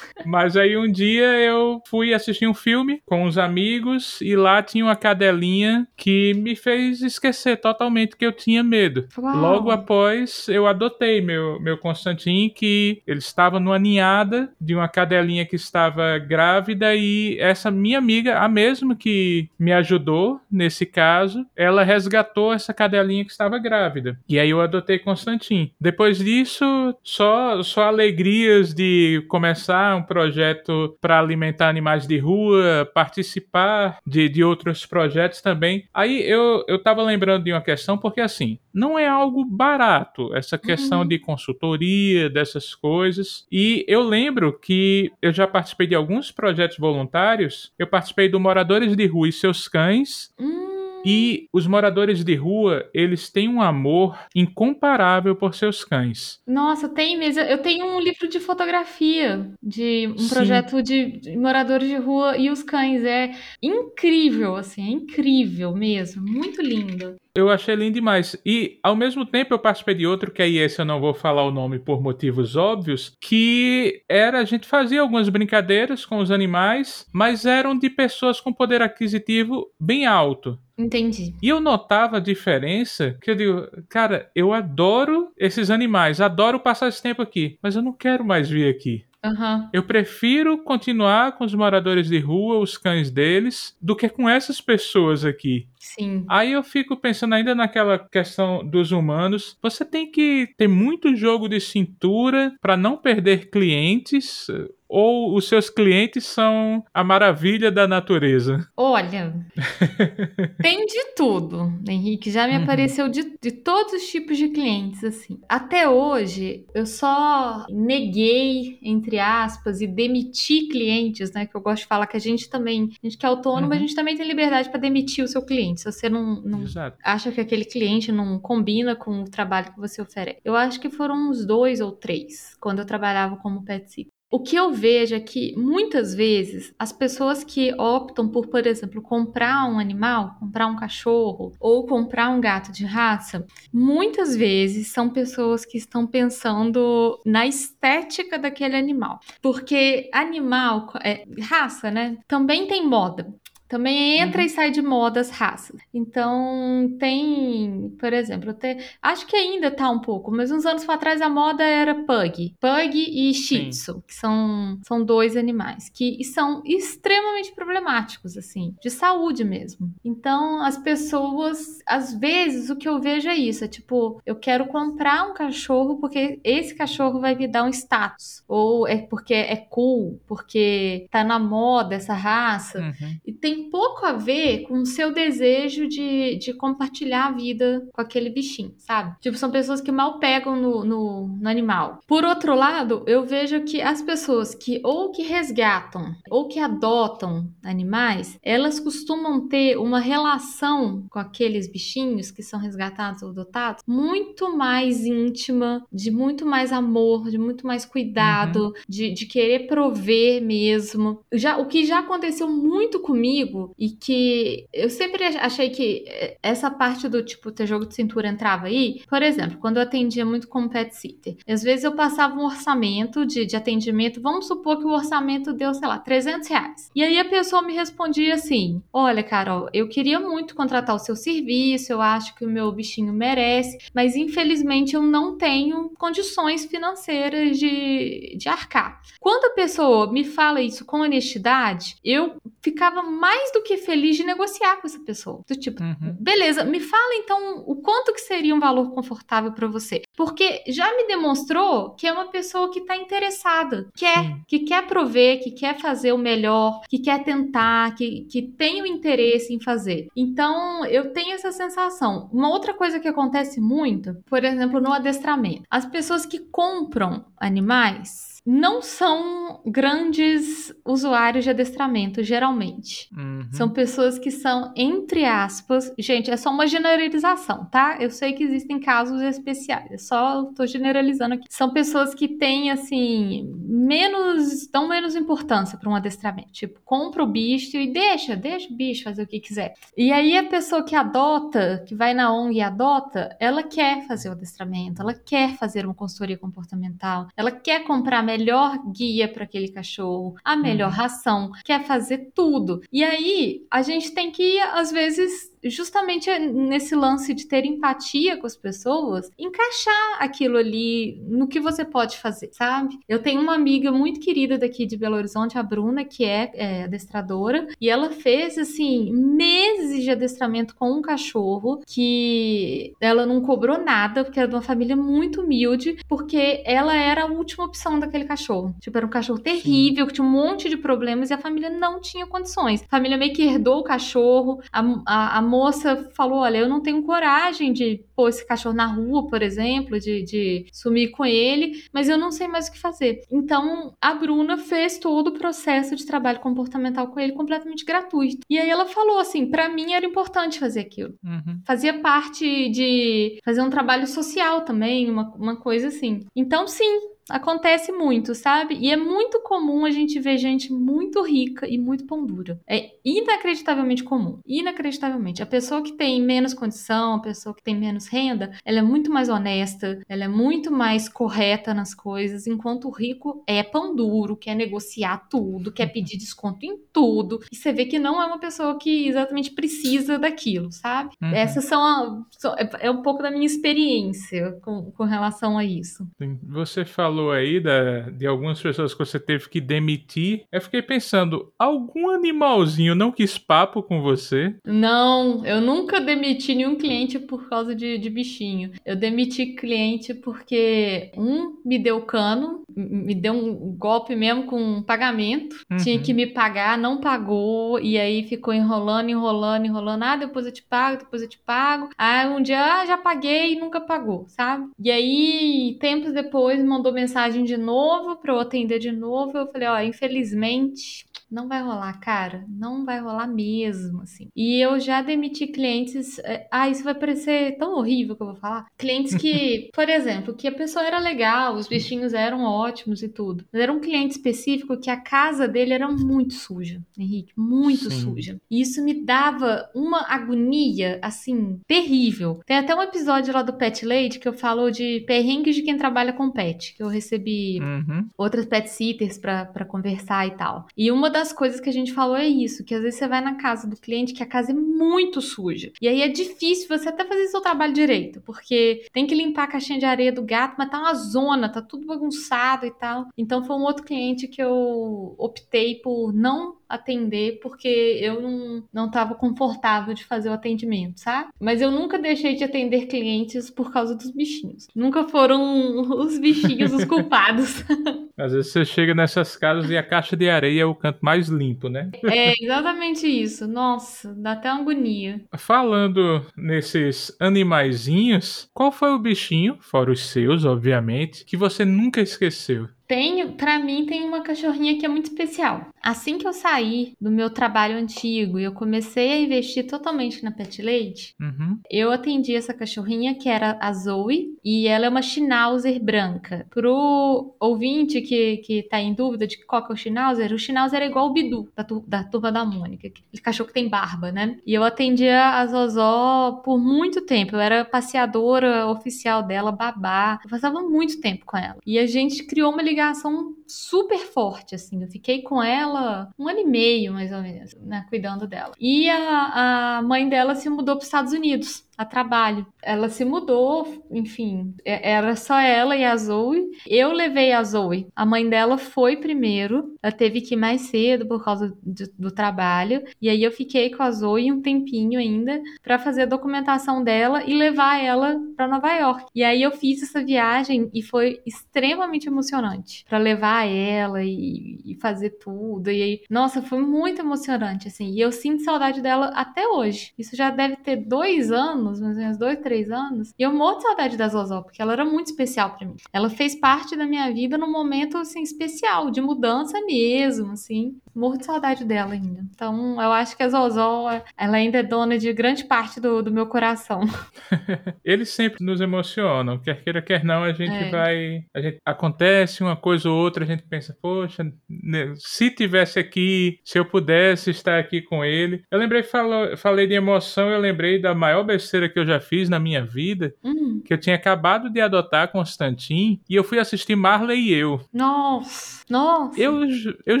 Mas aí um dia eu fui assistir um filme com os amigos e lá tinha uma cadelinha que me fez esquecer totalmente que eu tinha medo. Uau. Logo após, eu adotei meu, meu Constantin, que ele estava numa ninhada de uma cadelinha que estava grávida e essa minha amiga, a mesma que me ajudou nesse caso, ela resgatou essa cadelinha que estava grávida. E aí eu adotei Constantin. Depois disso, só, só alegrias de começar um projeto para alimentar animais de rua, participar de, de outros projetos também. Aí eu, eu tava lembrando de uma questão, porque assim, não é algo barato essa questão uhum. de consultoria, dessas coisas. E eu lembro que eu já participei de alguns projetos voluntários. Eu participei do Moradores de Rua e Seus Cães.
Uhum.
E os moradores de rua, eles têm um amor incomparável por seus cães.
Nossa, tem mesmo. Eu tenho um livro de fotografia de um Sim. projeto de, moradores de rua e os cães. É incrível, assim, é incrível mesmo. Muito lindo.
Eu achei lindo demais. E, ao mesmo tempo, eu participei de outro, que aí esse eu não vou falar o nome por motivos óbvios, que era, a gente fazia algumas brincadeiras com os animais, mas eram de pessoas com poder aquisitivo bem alto.
Entendi.
E eu notava a diferença, que eu digo, cara, eu adoro esses animais, adoro passar esse tempo aqui, mas eu não quero mais vir aqui.
Uhum.
Eu prefiro continuar com os moradores de rua, os cães deles, do que com essas pessoas aqui.
Sim.
Aí eu fico pensando ainda naquela questão dos humanos. Você tem que ter muito jogo de cintura para não perder clientes ou os seus clientes são a maravilha da natureza?
Olha, [laughs] tem de tudo, Henrique. Já me uhum. apareceu de, de todos os tipos de clientes, assim. Até hoje, eu só neguei, entre aspas, e demiti clientes, né? Que eu gosto de falar que a gente também, a gente que é autônomo, uhum. a gente também tem liberdade para demitir o seu cliente. Se você não, não acha que aquele cliente não combina com o trabalho que você oferece. Eu acho que foram uns dois ou três, quando eu trabalhava como pet sitter. O que eu vejo é que muitas vezes as pessoas que optam por, por exemplo, comprar um animal, comprar um cachorro ou comprar um gato de raça, muitas vezes são pessoas que estão pensando na estética daquele animal. Porque animal, é, raça, né? Também tem moda. Também entra uhum. e sai de moda as raças. Então, tem, por exemplo, tem, acho que ainda tá um pouco, mas uns anos atrás a moda era Pug. Pug e Shih Tzu, Sim. que são, são dois animais que são extremamente problemáticos, assim, de saúde mesmo. Então, as pessoas, às vezes, o que eu vejo é isso: é tipo, eu quero comprar um cachorro porque esse cachorro vai me dar um status. Ou é porque é cool, porque tá na moda essa raça. Uhum. E tem pouco a ver com o seu desejo de, de compartilhar a vida com aquele bichinho, sabe? Tipo, são pessoas que mal pegam no, no, no animal. Por outro lado, eu vejo que as pessoas que ou que resgatam ou que adotam animais, elas costumam ter uma relação com aqueles bichinhos que são resgatados ou adotados muito mais íntima, de muito mais amor, de muito mais cuidado, uhum. de, de querer prover mesmo. Já, o que já aconteceu muito comigo comigo e que eu sempre achei que eh, essa parte do tipo ter jogo de cintura entrava aí. Por exemplo, quando eu atendia muito como pet sitter, às vezes eu passava um orçamento de, de atendimento, vamos supor que o orçamento deu, sei lá, 300 reais. E aí a pessoa me respondia assim: Olha, Carol, eu queria muito contratar o seu serviço, eu acho que o meu bichinho merece, mas infelizmente eu não tenho condições financeiras de, de arcar. Quando a pessoa me fala isso com honestidade, eu ficava mais mais do que feliz de negociar com essa pessoa. Do tipo, uhum. beleza, me fala então o quanto que seria um valor confortável para você. Porque já me demonstrou que é uma pessoa que tá interessada, quer, Sim. que quer prover, que quer fazer o melhor, que quer tentar, que, que tem o interesse em fazer. Então, eu tenho essa sensação. Uma outra coisa que acontece muito, por exemplo, no adestramento. As pessoas que compram animais não são grandes usuários de adestramento, geralmente. Uhum. São pessoas que são, entre aspas, gente, é só uma generalização, tá? Eu sei que existem casos especiais, é só tô generalizando aqui. São pessoas que têm, assim, menos, dão menos importância para um adestramento. Tipo, compra o bicho e deixa, deixa o bicho fazer o que quiser. E aí a pessoa que adota, que vai na ONG e adota, ela quer fazer o adestramento, ela quer fazer uma consultoria comportamental, ela quer comprar melhor guia para aquele cachorro, a melhor uhum. ração, quer fazer tudo. E aí a gente tem que, às vezes, justamente nesse lance de ter empatia com as pessoas, encaixar aquilo ali no que você pode fazer, sabe? Eu tenho uma amiga muito querida daqui de Belo Horizonte, a Bruna, que é, é adestradora, e ela fez assim meses de adestramento com um cachorro que ela não cobrou nada, porque era de uma família muito humilde, porque ela era a última opção daquele cachorro. Tipo, era um cachorro terrível, que tinha um monte de problemas e a família não tinha condições. A família meio que herdou o cachorro, a, a, a moça falou: Olha, eu não tenho coragem de pôr esse cachorro na rua, por exemplo, de, de sumir com ele, mas eu não sei mais o que fazer. Então, a Bruna fez todo o processo de trabalho comportamental com ele completamente gratuito. E aí ela falou assim: para mim era importante fazer aquilo. Uhum. Fazia parte de fazer um trabalho social também, uma, uma coisa assim. Então, sim, Acontece muito, sabe? E é muito comum a gente ver gente muito rica e muito pão dura. É inacreditavelmente comum. Inacreditavelmente. A pessoa que tem menos condição, a pessoa que tem menos renda, ela é muito mais honesta, ela é muito mais correta nas coisas, enquanto o rico é pão duro, quer negociar tudo, quer [laughs] pedir desconto em tudo. E você vê que não é uma pessoa que exatamente precisa daquilo, sabe? Uhum. Essas são, a, são, é, é um pouco da minha experiência com, com relação a isso.
Você falou aí da, de algumas pessoas que você teve que demitir. Eu fiquei pensando, algum animalzinho não quis papo com você?
Não, eu nunca demiti nenhum cliente por causa de, de bichinho. Eu demiti cliente porque um me deu cano, me deu um golpe mesmo com pagamento. Uhum. Tinha que me pagar, não pagou, e aí ficou enrolando, enrolando, enrolando. Ah, depois eu te pago, depois eu te pago. Aí um dia, ah, já paguei e nunca pagou, sabe? E aí, tempos depois, mandou mensagem de novo pra eu atender de novo. Eu falei, ó, infelizmente não vai rolar, cara. Não vai rolar mesmo, assim. E eu já demiti clientes. É, ah, isso vai parecer tão horrível que eu vou falar. Clientes que, [laughs] por exemplo, que a pessoa era legal, os bichinhos eram ótimos e tudo. Mas era um cliente específico que a casa dele era muito suja, Henrique. Muito Sim. suja. E isso me dava uma agonia, assim, terrível. Tem até um episódio lá do Pet Lady que eu falo de perrengues de quem trabalha com pet. Que eu recebi uhum. outras pet sitters pra, pra conversar e tal. E uma das das coisas que a gente falou é isso, que às vezes você vai na casa do cliente que a casa é muito suja. E aí é difícil você até fazer seu trabalho direito, porque tem que limpar a caixinha de areia do gato, mas tá uma zona, tá tudo bagunçado e tal. Então foi um outro cliente que eu optei por não atender porque eu não, não tava confortável de fazer o atendimento, sabe? Mas eu nunca deixei de atender clientes por causa dos bichinhos. Nunca foram [laughs] os bichinhos os culpados. [laughs]
Às vezes você chega nessas casas e a caixa de areia é o canto mais limpo, né?
É exatamente isso. Nossa, dá até uma agonia.
Falando nesses animaizinhos, qual foi o bichinho, fora os seus, obviamente, que você nunca esqueceu?
Tenho, para mim tem uma cachorrinha que é muito especial. Assim que eu saí do meu trabalho antigo e eu comecei a investir totalmente na Pet Lady, uhum. eu atendi essa cachorrinha que era a Zoe e ela é uma Schnauzer branca. Pro ouvinte que, que tá em dúvida de qual que é o Schnauzer, o Schnauzer é igual o Bidu da, da turma da Mônica, aquele cachorro que tem barba, né? E eu atendia a Zozó por muito tempo. Eu era passeadora oficial dela, babá. Eu passava muito tempo com ela. E a gente criou uma ligação ligação super forte, assim. Eu fiquei com ela um ano e meio, mais ou menos, né, cuidando dela. E a, a mãe dela se mudou para os Estados Unidos a trabalho. Ela se mudou, enfim, é, era só ela e a Zoe. Eu levei a Zoe. A mãe dela foi primeiro, ela teve que ir mais cedo por causa do, do trabalho. E aí eu fiquei com a Zoe um tempinho ainda para fazer a documentação dela e levar ela para Nova York. E aí eu fiz essa viagem e foi extremamente emocionante para levar ela e, e, fazer tudo. E aí, nossa, foi muito emocionante assim. E eu sinto saudade dela até hoje. Isso já deve ter dois anos anos, mais ou menos dois, três anos. E eu morro de saudade da Zozó, porque ela era muito especial para mim. Ela fez parte da minha vida num momento, assim, especial, de mudança mesmo, assim. Morro de saudade dela ainda. Então, eu acho que a Zozó, ela ainda é dona de grande parte do, do meu coração. [laughs]
Eles sempre nos emocionam, quer queira, quer não, a gente é. vai. A gente, acontece uma coisa ou outra, a gente pensa, poxa, né, se tivesse aqui, se eu pudesse estar aqui com ele. Eu lembrei, falou, falei de emoção, eu lembrei da maior besteira que eu já fiz na minha vida, uhum. que eu tinha acabado de adotar Constantin e eu fui assistir Marley e eu.
Nossa, nossa.
Eu, eu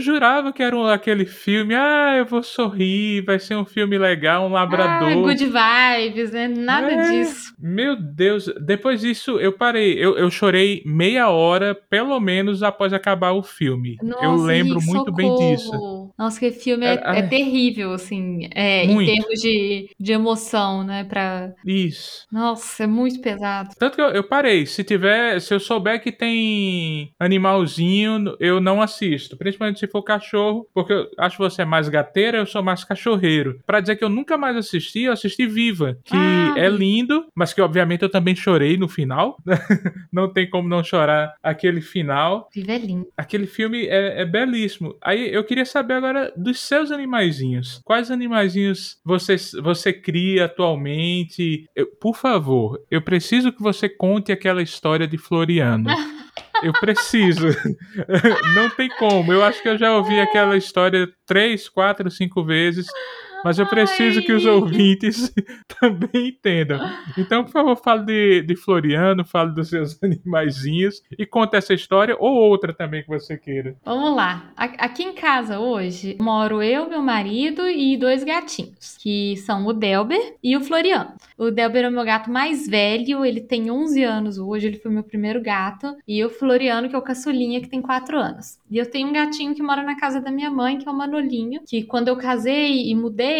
jurava que era um, aquele filme, ah, eu vou sorrir, vai ser um filme legal, um labrador. Ah,
good vibes, né? Nada é, disso.
Meu Deus, depois disso eu parei, eu, eu chorei meia hora, pelo menos, após acabar o filme. Nossa, eu lembro muito socorro. bem disso.
Nossa, que filme é, é, é terrível, assim, é, em termos de, de emoção, né? Pra,
isso.
Nossa, é muito pesado.
Tanto que eu, eu, parei. Se tiver, se eu souber que tem animalzinho, eu não assisto. Principalmente se for cachorro, porque eu acho que você é mais gateira, eu sou mais cachorreiro. Para dizer que eu nunca mais assisti, eu assisti Viva, que ah, é lindo, mas que obviamente eu também chorei no final. [laughs] não tem como não chorar aquele final.
Viva é lindo.
Aquele filme é, é belíssimo. Aí eu queria saber agora dos seus animaizinhos. Quais animaizinhos você, você cria atualmente? Eu, por favor, eu preciso que você conte aquela história de Floriano. Eu preciso. [laughs] Não tem como. Eu acho que eu já ouvi aquela história três, quatro, cinco vezes mas eu preciso Ai. que os ouvintes [laughs] também entendam. Então, por favor, fale de, de Floriano, fale dos seus [laughs] animaizinhos e conte essa história ou outra também que você queira.
Vamos lá. Aqui em casa hoje moro eu, meu marido e dois gatinhos, que são o Delber e o Floriano. O Delber é o meu gato mais velho, ele tem 11 anos hoje, ele foi meu primeiro gato, e o Floriano, que é o caçulinha, que tem 4 anos. E eu tenho um gatinho que mora na casa da minha mãe, que é o Manolinho, que quando eu casei e mudei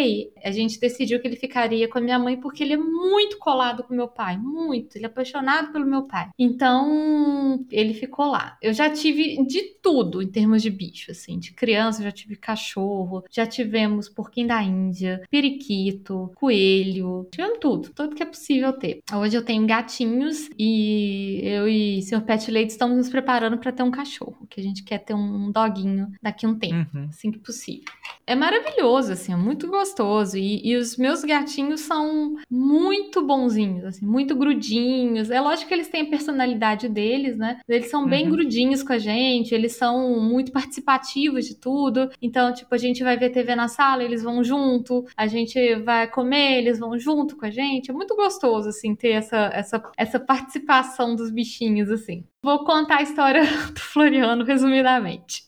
a gente decidiu que ele ficaria com a minha mãe porque ele é muito colado com meu pai, muito. Ele é apaixonado pelo meu pai. Então, ele ficou lá. Eu já tive de tudo em termos de bicho, assim. De criança, já tive cachorro, já tivemos porquinho da Índia, periquito, coelho, tivemos tudo, tudo que é possível ter. Hoje eu tenho gatinhos e eu e o Sr. Pet Lady estamos nos preparando para ter um cachorro, que a gente quer ter um doguinho daqui a um tempo, uhum. assim que possível. É maravilhoso, assim, é muito gostoso. E, e, os meus gatinhos são muito bonzinhos, assim, muito grudinhos. É lógico que eles têm a personalidade deles, né? Eles são bem uhum. grudinhos com a gente, eles são muito participativos de tudo. Então, tipo, a gente vai ver TV na sala, eles vão junto. A gente vai comer, eles vão junto com a gente. É muito gostoso, assim, ter essa, essa, essa participação dos bichinhos, assim. Vou contar a história [laughs] do Floriano resumidamente.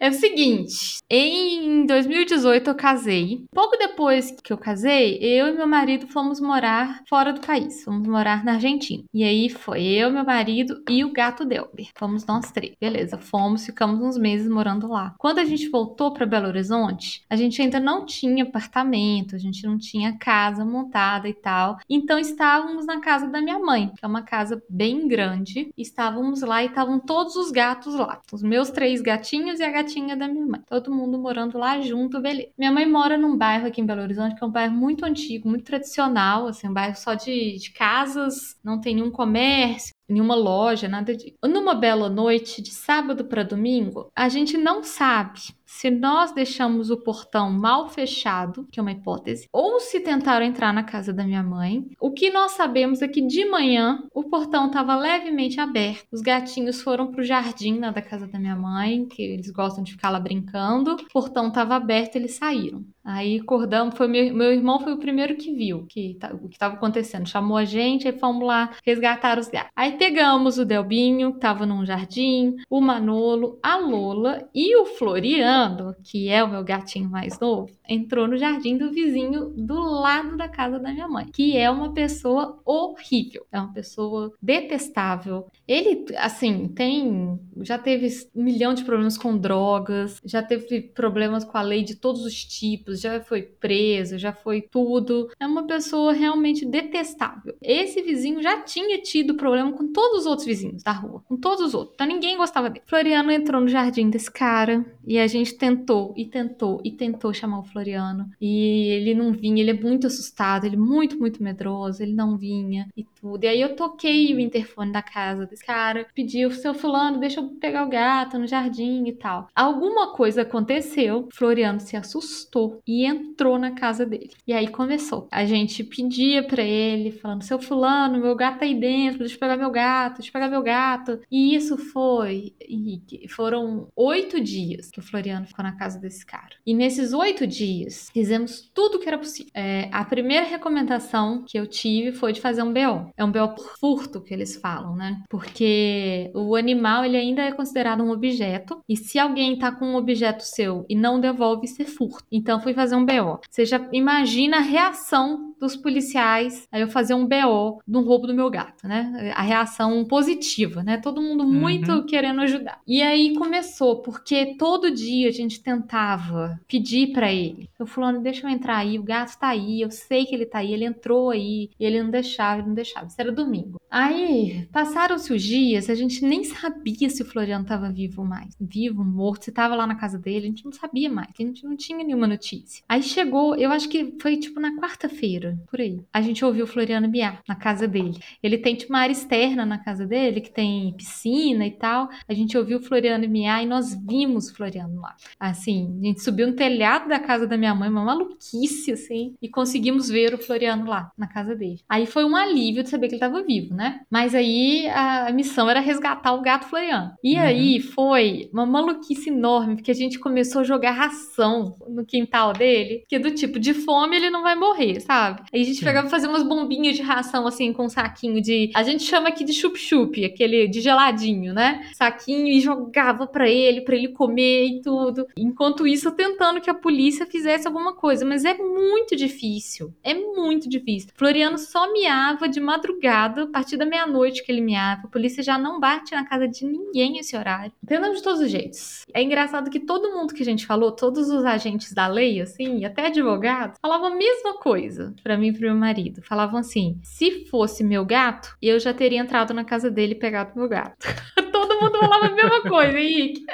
É o seguinte, em 2018 eu casei. Pouco depois que eu casei, eu e meu marido fomos morar fora do país. Fomos morar na Argentina. E aí foi eu, meu marido e o gato Delber. Fomos nós três. Beleza, fomos, ficamos uns meses morando lá. Quando a gente voltou para Belo Horizonte, a gente ainda não tinha apartamento, a gente não tinha casa montada e tal. Então estávamos na casa da minha mãe, que é uma casa bem grande estávamos lá e estavam todos os gatos lá. Os meus três gatinhos e a gatinha da minha mãe. Todo mundo morando lá junto, beleza. Minha mãe mora num bairro aqui em Belo Horizonte, que é um bairro muito antigo, muito tradicional, assim, um bairro só de, de casas, não tem nenhum comércio nenhuma loja, nada de. Numa bela noite de sábado para domingo, a gente não sabe se nós deixamos o portão mal fechado, que é uma hipótese, ou se tentaram entrar na casa da minha mãe. O que nós sabemos é que de manhã o portão estava levemente aberto. Os gatinhos foram pro jardim lá da casa da minha mãe, que eles gostam de ficar lá brincando. O portão estava aberto, eles saíram. Aí acordamos, foi meu, meu irmão foi o primeiro que viu que, o que estava acontecendo. Chamou a gente, aí fomos lá resgatar os gatos. Aí pegamos o Delbinho, que estava num jardim, o Manolo, a Lola e o Floriano, que é o meu gatinho mais novo, entrou no jardim do vizinho do lado da casa da minha mãe, que é uma pessoa horrível, é uma pessoa detestável. Ele, assim, tem. Já teve um milhão de problemas com drogas, já teve problemas com a lei de todos os tipos, já foi preso, já foi tudo. É uma pessoa realmente detestável. Esse vizinho já tinha tido problema com todos os outros vizinhos da rua, com todos os outros. Então ninguém gostava dele. Floriano entrou no jardim desse cara e a gente tentou e tentou e tentou chamar o Floriano. E ele não vinha, ele é muito assustado, ele é muito, muito medroso, ele não vinha e tudo. E aí eu toquei o interfone da casa desse cara, pedi o seu fulano, deixa eu pegar o gato no jardim e tal. Alguma coisa aconteceu, Floriano se assustou e entrou na casa dele. E aí começou. A gente pedia para ele, falando: seu fulano, meu gato tá aí dentro, deixa eu pegar meu gato, pegar meu gato. E isso foi. Henrique, foram oito dias que o Floriano ficou na casa desse cara. E nesses oito dias, fizemos tudo o que era possível. É, a primeira recomendação que eu tive foi de fazer um BO. É um BO por furto que eles falam, né? Porque o animal ele ainda é considerado um objeto. E se alguém tá com um objeto seu e não devolve, isso é furto. Então fui fazer um BO. Você já imagina a reação dos policiais aí eu fazer um BO de um roubo do meu gato, né? A reação positiva, né? Todo mundo muito uhum. querendo ajudar. E aí começou, porque todo dia a gente tentava pedir para ele. Eu falando, deixa eu entrar aí, o gato tá aí, eu sei que ele tá aí, ele entrou aí, e ele não deixava, ele não deixava. Isso era domingo. Aí, passaram-se os dias, a gente nem sabia se o Floriano tava vivo mais. Vivo, morto, se tava lá na casa dele, a gente não sabia mais, a gente não tinha nenhuma notícia. Aí chegou, eu acho que foi tipo na quarta-feira, por aí. A gente ouviu o Floriano miar na casa dele. Ele tem tipo uma área externa na casa dele, que tem piscina e tal. A gente ouviu o Floriano miar e nós vimos o Floriano lá. Assim, a gente subiu no telhado da casa da minha mãe, uma maluquice, assim, e conseguimos ver o Floriano lá, na casa dele. Aí foi um alívio de saber que ele tava vivo, né? Mas aí a missão era resgatar o gato Floriano. E uhum. aí foi uma maluquice enorme, porque a gente começou a jogar ração no quintal dele, que do tipo, de fome ele não vai morrer, sabe? Aí a gente Sim. pegava fazer umas bombinhas de ração, assim, com um saquinho de. A gente chama aqui de chup-chup, aquele de geladinho, né? Saquinho e jogava para ele, para ele comer e tudo. Enquanto isso, tentando que a polícia fizesse alguma coisa. Mas é muito difícil. É muito difícil. Floriano só miava de madrugada, a partir da meia-noite que ele miava. A polícia já não bate na casa de ninguém esse horário. Tentando de todos os jeitos. É engraçado que todo mundo que a gente falou, todos os agentes da lei, assim, até advogados, falavam a mesma coisa para mim e pro meu marido. Falavam assim: se fosse meu gato, eu já teria entrado na casa dele e pegado meu gato. [laughs] todo mundo falava a mesma coisa, Henrique.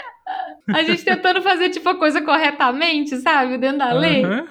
A gente tentando fazer, tipo, a coisa corretamente, sabe? Dentro da lei. Uhum.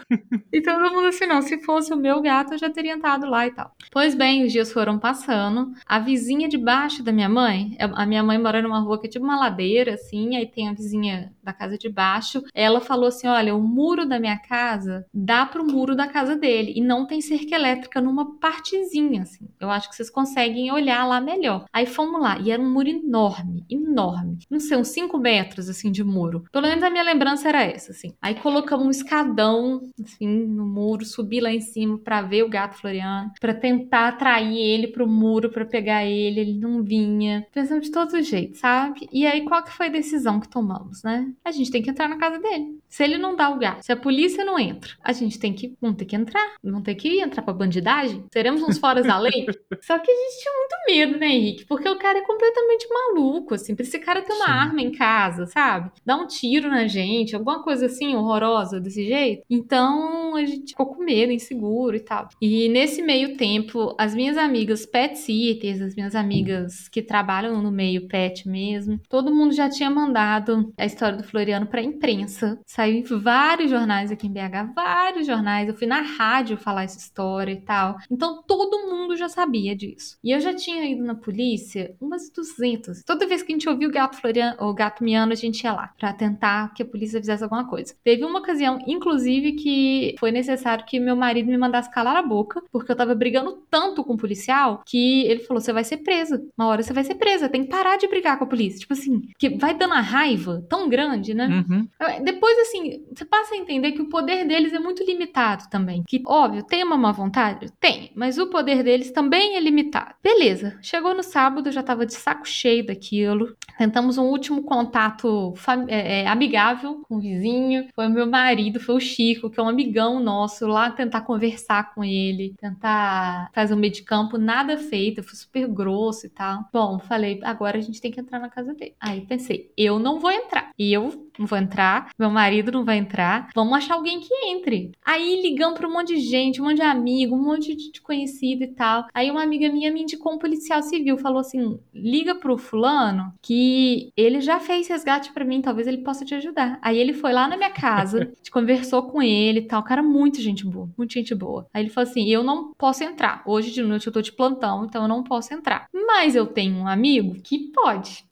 E todo mundo assim, não, se fosse o meu gato, eu já teria entrado lá e tal. Pois bem, os dias foram passando. A vizinha de baixo da minha mãe, a minha mãe mora numa rua que é tipo uma ladeira, assim, aí tem a vizinha da casa de baixo. Ela falou assim: olha, o muro da minha casa dá pro muro da casa dele. E não tem cerca elétrica numa partezinha, assim. Eu acho que vocês conseguem olhar lá melhor. Aí fomos lá, e era um muro enorme, enorme. Não sei, uns 5 metros, assim, de muro. Pelo menos a minha lembrança era essa, assim. Aí colocamos um escadão, assim, no muro, subi lá em cima para ver o gato Floriano, para tentar atrair ele pro muro para pegar ele, ele não vinha. Pensamos de todos os jeitos, sabe? E aí qual que foi a decisão que tomamos, né? A gente tem que entrar na casa dele. Se ele não dá o gato, se a polícia não entra, a gente tem que, vamos ter que entrar, vamos ter que entrar pra bandidagem. Seremos uns foras da lei. [laughs] Só que a gente tinha muito medo, né, Henrique? Porque o cara é completamente maluco, assim. Pra esse cara ter uma Sim. arma em casa, sabe? Dar um tiro na gente, alguma coisa assim horrorosa desse jeito. Então a gente ficou com medo, inseguro e tal. E nesse meio tempo, as minhas amigas pet sitters, as minhas amigas que trabalham no meio pet mesmo, todo mundo já tinha mandado a história do Floriano pra imprensa. Saiu em vários jornais aqui em BH, vários jornais. Eu fui na rádio falar essa história e tal. Então todo mundo já sabia disso. E eu já tinha ido na polícia umas 200. Toda vez que a gente ouvia o gato Floriano, o gato miando, a gente ia lá para tentar que a polícia fizesse alguma coisa. Teve uma ocasião, inclusive, que foi necessário que meu marido me mandasse calar a boca, porque eu tava brigando tanto com o policial que ele falou: você vai ser presa. Uma hora você vai ser presa, tem que parar de brigar com a polícia. Tipo assim, que vai dando a raiva tão grande, né? Uhum. Depois, assim, você passa a entender que o poder deles é muito limitado também. Que, óbvio, tem uma má vontade? Tem, mas o poder deles também é limitado. Beleza, chegou no sábado, eu já tava de saco cheio daquilo. Tentamos um último contato é, é, amigável com o vizinho. Foi o meu marido, foi o Chico, que é um amigão nosso, lá tentar conversar com ele, tentar fazer um meio de campo, nada feito, foi super grosso e tal. Bom, falei, agora a gente tem que entrar na casa dele. Aí pensei, eu não vou entrar. E eu não vou entrar, meu marido não vai entrar, vamos achar alguém que entre. Aí ligamos para um monte de gente, um monte de amigo, um monte de conhecido e tal. Aí uma amiga minha me indicou um policial civil, falou assim: liga pro fulano que ele já fez resgate para mim, talvez ele possa te ajudar. Aí ele foi lá na minha casa, [laughs] a gente conversou com ele e tal, cara, muito gente boa, muito gente boa. Aí ele falou assim: eu não posso entrar. Hoje de noite eu tô de plantão, então eu não posso entrar. Mas eu tenho um amigo que pode.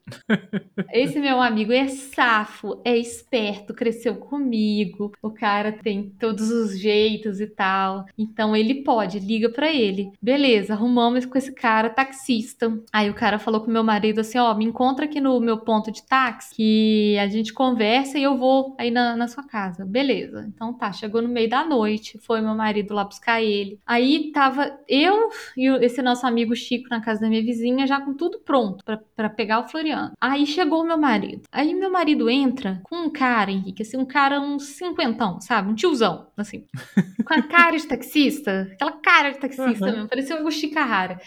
Esse meu amigo é safo, é esperto, cresceu comigo. O cara tem todos os jeitos e tal. Então ele pode, liga para ele. Beleza, arrumamos com esse cara taxista. Aí o cara falou com meu marido assim: Ó, me encontra aqui no meu ponto de táxi que a gente conversa e eu vou aí na, na sua casa. Beleza. Então tá, chegou no meio da noite, foi meu marido lá buscar ele. Aí tava eu e esse nosso amigo Chico na casa da minha vizinha já com tudo pronto para pegar o Floriano. Aí chegou meu marido. Aí meu marido entra com um cara, Henrique, assim, um cara uns cinquentão, sabe? Um tiozão, assim. [laughs] Com a cara de taxista. Aquela cara de taxista uhum. mesmo. Parecia o Agostinho Carrara.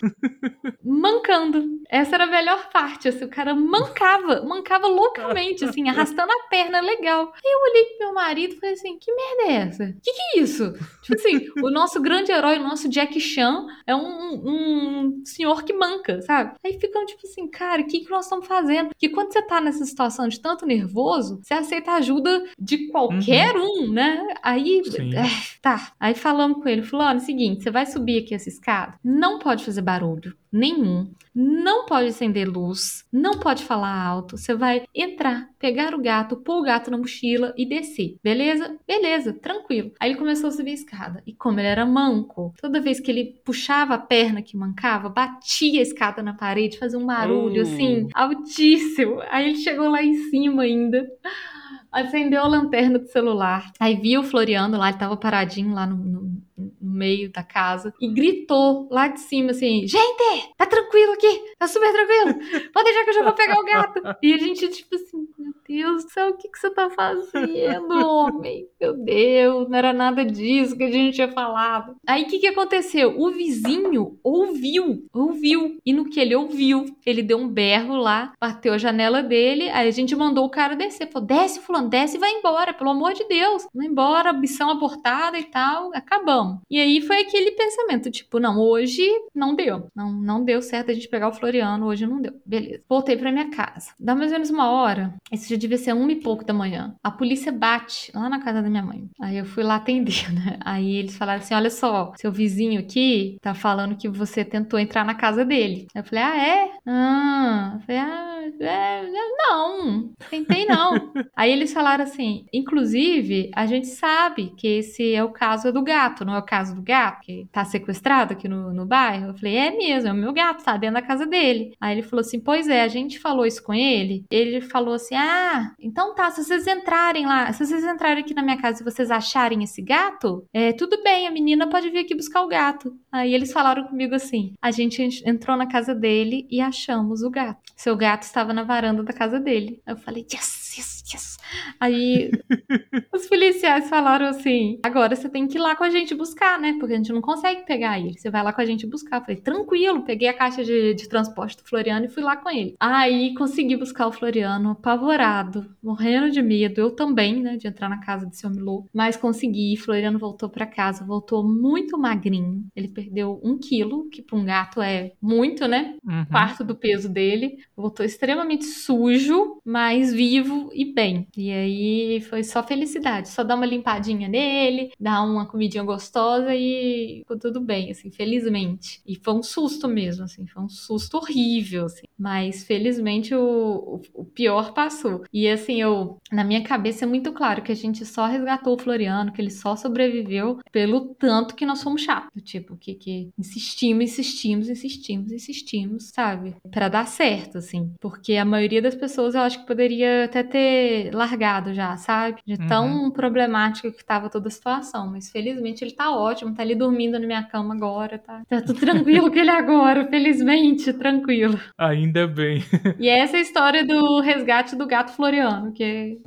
Mancando. Essa era a melhor parte, assim. O cara mancava. Mancava loucamente, assim, arrastando a perna legal. Aí eu olhei pro meu marido e falei assim, que merda é essa? Que que é isso? Tipo assim, o nosso grande herói, o nosso Jack Chan, é um, um senhor que manca, sabe? Aí ficam tipo assim, cara, o que que nós estamos fazendo? Fazendo? Porque quando você tá nessa situação de tanto nervoso, você aceita a ajuda de qualquer uhum. um, né? Aí, é, tá. Aí falamos com ele, falou: olha, é o seguinte, você vai subir aqui essa escada, não pode fazer barulho nenhum, não pode acender luz, não pode falar alto. Você vai entrar, pegar o gato, pôr o gato na mochila e descer. Beleza? Beleza, tranquilo. Aí ele começou a subir a escada. E como ele era manco, toda vez que ele puxava a perna que mancava, batia a escada na parede, fazia um barulho assim, altíssimo. Aí ele chegou lá em cima ainda acendeu a lanterna do celular. Aí viu o Floriano lá, ele tava paradinho lá no, no, no, meio da casa e gritou lá de cima assim: Gente, tá tranquilo aqui, tá super tranquilo. Pode deixar que eu já vou pegar o gato. E a gente, tipo assim, meu Deus do céu, o que, que você tá fazendo, homem? [laughs] Meu Deus, não era nada disso que a gente tinha falado. Aí o que, que aconteceu? O vizinho ouviu, ouviu. E no que ele ouviu, ele deu um berro lá, bateu a janela dele. Aí a gente mandou o cara descer. Falou: desce, fulano, desce e vai embora, pelo amor de Deus. Vai embora, missão abortada e tal. Acabamos. E aí foi aquele pensamento, tipo, não, hoje não deu. Não, não deu certo a gente pegar o Floriano, hoje não deu. Beleza. Voltei pra minha casa. Dá mais ou menos uma hora. Já devia ser uma e pouco da manhã. A polícia bate lá na casa da minha mãe. Aí eu fui lá atender, [laughs] né? Aí eles falaram assim: olha só, seu vizinho aqui tá falando que você tentou entrar na casa dele. Eu falei, ah, é? Ah, eu falei, ah, é, não, tentei não. Aí eles falaram assim: inclusive, a gente sabe que esse é o caso do gato, não é o caso do gato que tá sequestrado aqui no, no bairro? Eu falei, é mesmo, é o meu gato, tá dentro da casa dele. Aí ele falou assim: pois é, a gente falou isso com ele. Ele falou assim: ah, então tá, se vocês entrarem lá, se vocês entrarem aqui na minha casa e vocês acharem esse gato, é tudo bem, a menina pode vir aqui buscar o gato. Aí eles falaram comigo assim: a gente entrou na casa dele e achamos o gato. Seu gato estava na varanda da casa dele. Eu falei, yes, yes, yes. Aí [laughs] os policiais falaram assim: agora você tem que ir lá com a gente buscar, né? Porque a gente não consegue pegar ele. Você vai lá com a gente buscar. Eu falei, tranquilo, peguei a caixa de, de transporte do Floriano e fui lá com ele. Aí consegui buscar o Floriano, apavorado, morrendo de medo. Eu também, né? De entrar na casa desse homem louco. Mas consegui. Floriano voltou para casa, voltou muito magrinho. Ele perdeu um quilo, que para um gato é muito, né? Uhum. Quarto do peso dele. Voltou extremamente sujo, mas vivo e bem. E aí foi só felicidade, só dar uma limpadinha nele, dar uma comidinha gostosa e ficou tudo bem, assim, felizmente. E foi um susto mesmo, assim, foi um susto horrível, assim. Mas felizmente o, o, pior passou. E assim, eu, na minha cabeça é muito claro que a gente só resgatou o Floriano, que ele só sobreviveu pelo tanto que nós fomos chatos. Tipo, que, que insistimos, insistimos, insistimos, insistimos, sabe? para dar certo, assim. Porque a maioria das pessoas eu acho que poderia até ter largado já, sabe? De tão uhum. problemática que tava toda a situação. Mas felizmente ele tá ótimo, tá ali dormindo na minha cama agora, tá? Tá tudo [laughs] tranquilo com ele agora, felizmente, tranquilo.
Ainda bem.
E essa é a história do resgate do gato Floriano, que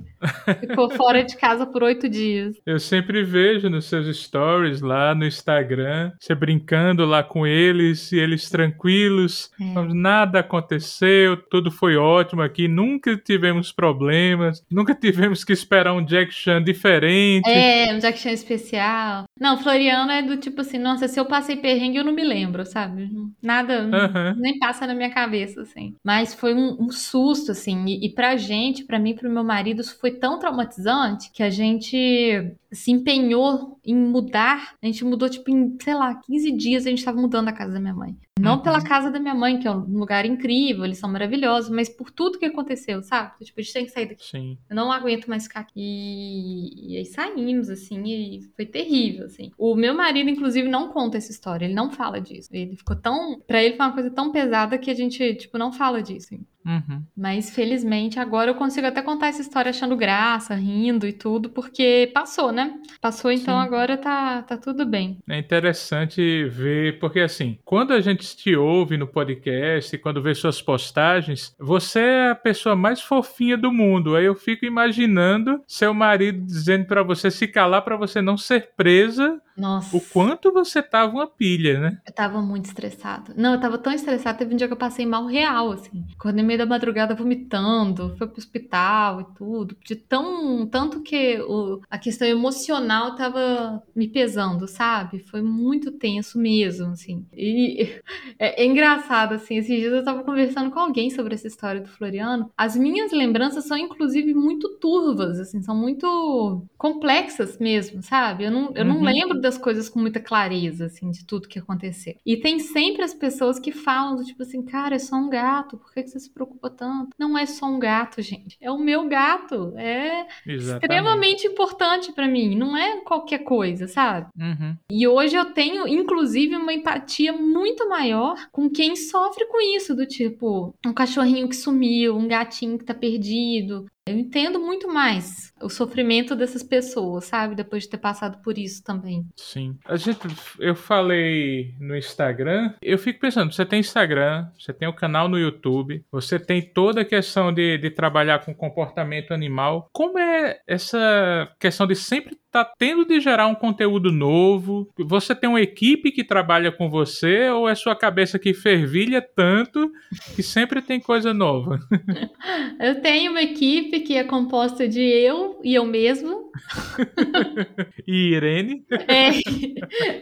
ficou fora de casa por oito dias.
Eu sempre vejo nos seus stories lá no Instagram, você brincando lá com eles e eles tranquilos, é. nada aconteceu, tudo foi ótimo aqui, nunca tivemos problemas, nunca tivemos que esperar um Jack Chan diferente.
É, um Jack Chan especial. Não, Floriano é do tipo assim, nossa, se eu passei perrengue eu não me lembro, sabe? Nada, uhum. nem passa na minha cabeça, assim. Mas foi um, um susto, assim, e, e pra gente, pra mim e pro meu marido, isso foi tão traumatizante que a gente se empenhou em mudar. A gente mudou, tipo, em, sei lá, 15 dias a gente tava mudando a casa da minha mãe. Não uhum. pela casa da minha mãe, que é um lugar incrível, eles são maravilhosos, mas por tudo que aconteceu, sabe? Tipo, a gente tem que sair daqui.
Sim.
Eu não aguento mais ficar aqui. E, e aí saímos, assim, e foi terrível, assim. O meu marido, inclusive, não conta essa história, ele não fala disso. Ele ficou tão. Pra ele foi uma coisa tão pesada que a gente, tipo, não fala disso.
Uhum.
Mas felizmente agora eu consigo até contar essa história achando graça, rindo e tudo, porque passou, né? Passou, então Sim. agora tá, tá tudo bem.
É interessante ver, porque assim, quando a gente te ouve no podcast, quando vê suas postagens, você é a pessoa mais fofinha do mundo. Aí eu fico imaginando seu marido dizendo para você se calar para você não ser presa
Nossa.
o quanto você tava uma pilha, né?
Eu tava muito estressada. Não, eu tava tão estressada, teve um dia que eu passei mal real, assim. Acordei no meio da madrugada vomitando, fui pro hospital e tudo. De tão, tanto que o, a questão emocional tava me pesando, sabe? Foi muito tenso mesmo, assim. E [laughs] é, é engraçado, assim, esses dias eu tava conversando com alguém sobre essa história do Floriano. As minhas lembranças são, inclusive, muito turvas, assim, são muito complexas mesmo, sabe? Eu não, eu não
Uhum.
lembro das coisas com muita clareza, assim, de tudo que aconteceu. E tem sempre as pessoas que falam do tipo assim, cara, é só um gato, por que, você se preocupa tanto? Não é só um gato, gente. É o meu gato. É
Exatamente.
extremamente importante pra mim. Não é qualquer coisa, sabe?
Uhum.
E hoje eu tenho, inclusive, uma empatia muito maior com quem sofre com isso, do tipo, um cachorrinho que sumiu, um gatinho que tá perdido. Eu entendo muito mais o sofrimento dessas pessoas, sabe? Depois de ter passado por isso também.
Sim. A gente, eu falei no Instagram. Eu fico pensando, você tem Instagram, você tem o canal no YouTube, você tem toda a questão de, de trabalhar com comportamento animal. Como é essa questão de sempre estar tendo de gerar um conteúdo novo? Você tem uma equipe que trabalha com você ou é sua cabeça que fervilha tanto que sempre tem coisa nova? [laughs]
Eu tenho uma equipe que é composta de eu e eu mesmo. [laughs]
E Irene?
É,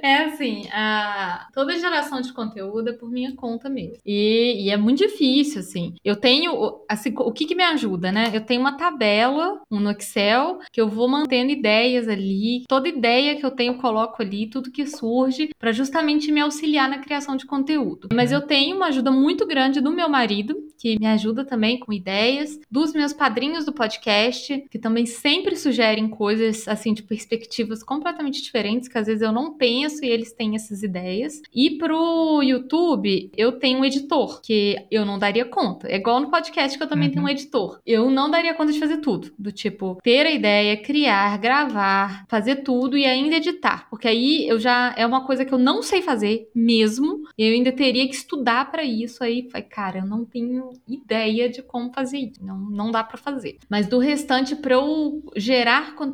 [laughs] é assim, a, toda geração de conteúdo é por minha conta mesmo. E, e é muito difícil, assim. Eu tenho, assim, o que que me ajuda, né? Eu tenho uma tabela um no Excel que eu vou mantendo ideias ali. Toda ideia que eu tenho eu coloco ali, tudo que surge, para justamente me auxiliar na criação de conteúdo. Mas eu tenho uma ajuda muito grande do meu marido, que me ajuda também com ideias, dos meus padrinhos do podcast, que também sempre sugerem coisas assim de perspectivas completamente diferentes, que às vezes eu não penso e eles têm essas ideias. E pro YouTube, eu tenho um editor, que eu não daria conta. É igual no podcast que eu também
Uhum.
tenho um editor. Eu não daria conta de fazer tudo, do tipo ter a ideia, criar, gravar, fazer tudo e ainda editar, porque aí eu já é uma coisa que eu não sei fazer mesmo. E eu ainda teria que estudar pra isso aí, cara, eu não tenho ideia de como fazer isso, não, não dá pra fazer. Mas do restante pra eu gerar conteúdo,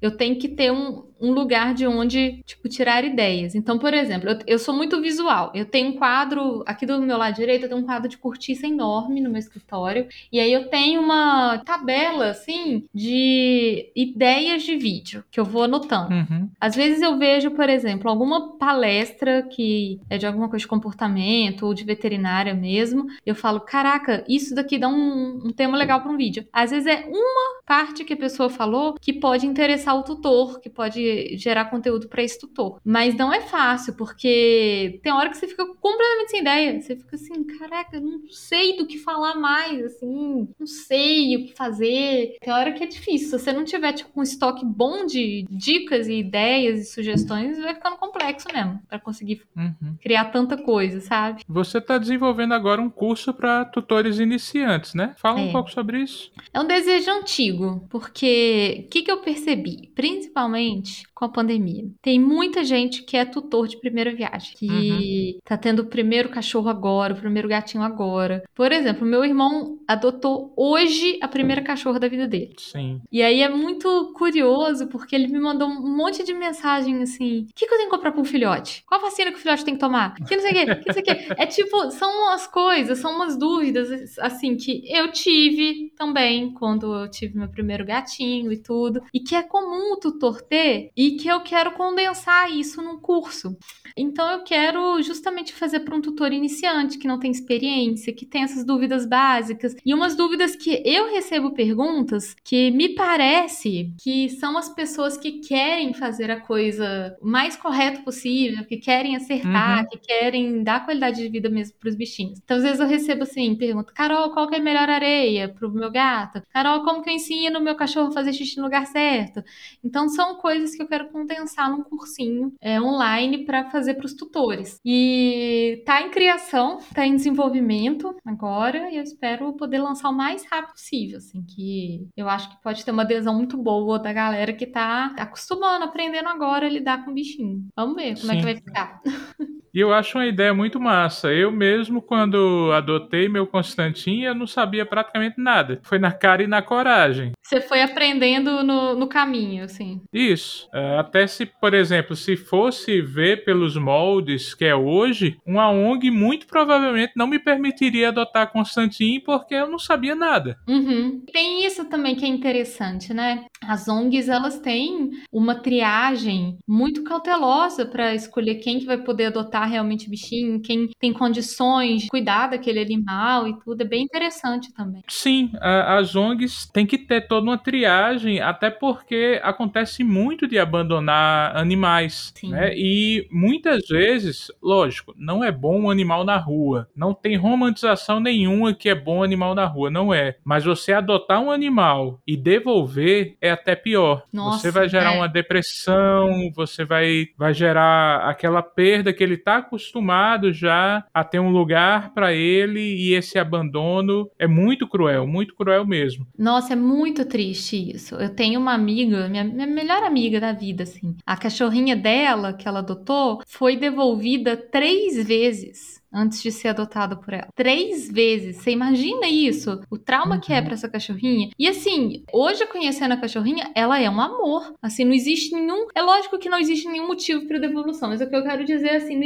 eu tenho que ter um, um lugar de onde, tipo, tirar ideias. Então, por exemplo, eu, eu sou muito visual. Eu tenho um quadro, aqui do meu lado direito, eu tenho um quadro de cortiça enorme no meu escritório. E aí eu tenho uma tabela, assim, de ideias de vídeo que eu vou anotando.
Uhum.
Às vezes eu vejo, por exemplo, alguma palestra que é de alguma coisa de comportamento ou de veterinária mesmo. Eu falo, caraca, isso daqui dá um, um tema legal para um vídeo. Às vezes é uma parte que a pessoa falou que pode interessar o tutor, que pode gerar conteúdo para esse tutor. Mas não é fácil, porque tem hora que você fica completamente sem ideia. Você fica assim, caraca, não sei do que falar mais, assim, não sei o que fazer. Tem hora que é difícil. Se você não tiver, tipo, um estoque bom de dicas e ideias e sugestões, vai ficando complexo mesmo para conseguir
Uhum.
criar tanta coisa, sabe?
Você está desenvolvendo agora um curso para tutores iniciantes, né? Fala um
É.
pouco sobre isso.
É um desejo antigo, porque o que, que eu percebi? Principalmente com a pandemia. Tem muita gente que é tutor de primeira viagem, que tá tendo o primeiro cachorro agora, o primeiro gatinho agora. Por exemplo, meu irmão adotou hoje a primeira cachorra da vida dele.
Sim.
E aí é muito curioso, porque ele me mandou um monte de mensagem assim: o que, que eu tenho que comprar pra um filhote? Qual vacina que o filhote tem que tomar? Que não sei o quê, que não sei o quê. É tipo, são umas coisas, são umas dúvidas, assim, que eu tive também quando eu tive meu primeiro gatinho e tudo. E que é comum o tutor ter, e que eu quero condensar isso num curso. Então eu quero justamente fazer para um tutor iniciante que não tem experiência, que tem essas dúvidas básicas e umas dúvidas que eu recebo perguntas que me parece que são as pessoas que querem fazer a coisa o mais correto possível, que querem acertar,
Uhum.
que querem dar qualidade de vida mesmo para os bichinhos. Então às vezes eu recebo assim, pergunta: "Carol, qual que é a melhor areia pro meu gato? Carol, como que eu ensino o meu cachorro a fazer xixi no lugar certo?" Então são coisas que eu quero condensar num cursinho é, online para fazer para os tutores. E tá em criação, tá em desenvolvimento agora, e eu espero poder lançar o mais rápido possível, assim, que eu acho que pode ter uma adesão muito boa da galera que tá acostumando, aprendendo agora a lidar com o bichinho. Vamos ver como é
Sim.
que vai ficar. [laughs]
E eu acho uma ideia muito massa. Eu mesmo, quando adotei meu Constantin, eu não sabia praticamente nada. Foi na cara e na coragem.
Você foi aprendendo no, no caminho, assim.
Isso. É, até se, por exemplo, se fosse ver pelos moldes que é hoje, uma ONG muito provavelmente não me permitiria adotar Constantin porque eu não sabia nada.
Uhum. Tem isso também que é interessante, né? As ONGs, elas têm uma triagem muito cautelosa para escolher quem que vai poder adotar realmente bichinho, quem tem condições de cuidar daquele animal e tudo. É bem interessante também.
Sim, as ONGs têm que ter toda uma triagem, até porque acontece muito de abandonar animais. Né? E muitas vezes, lógico, não é bom um animal na rua. Não tem romantização nenhuma que é bom um animal na rua, não é. Mas você adotar um animal e devolver é até pior. Nossa, você vai gerar é. uma depressão, você vai, vai gerar aquela perda que ele está acostumado já a ter um lugar para ele e esse abandono é muito cruel, muito cruel mesmo.
Nossa, é muito triste isso. Eu tenho uma amiga, minha, minha melhor amiga da vida, assim. A cachorrinha dela, que ela adotou, foi devolvida três vezes antes de ser adotado por ela. Três vezes. Você imagina isso? O trauma uhum. que é uhum. para essa cachorrinha. E assim, hoje conhecendo a cachorrinha, ela é um amor. Assim, não existe nenhum. É lógico que não existe nenhum motivo para devolução, mas o que eu quero dizer assim,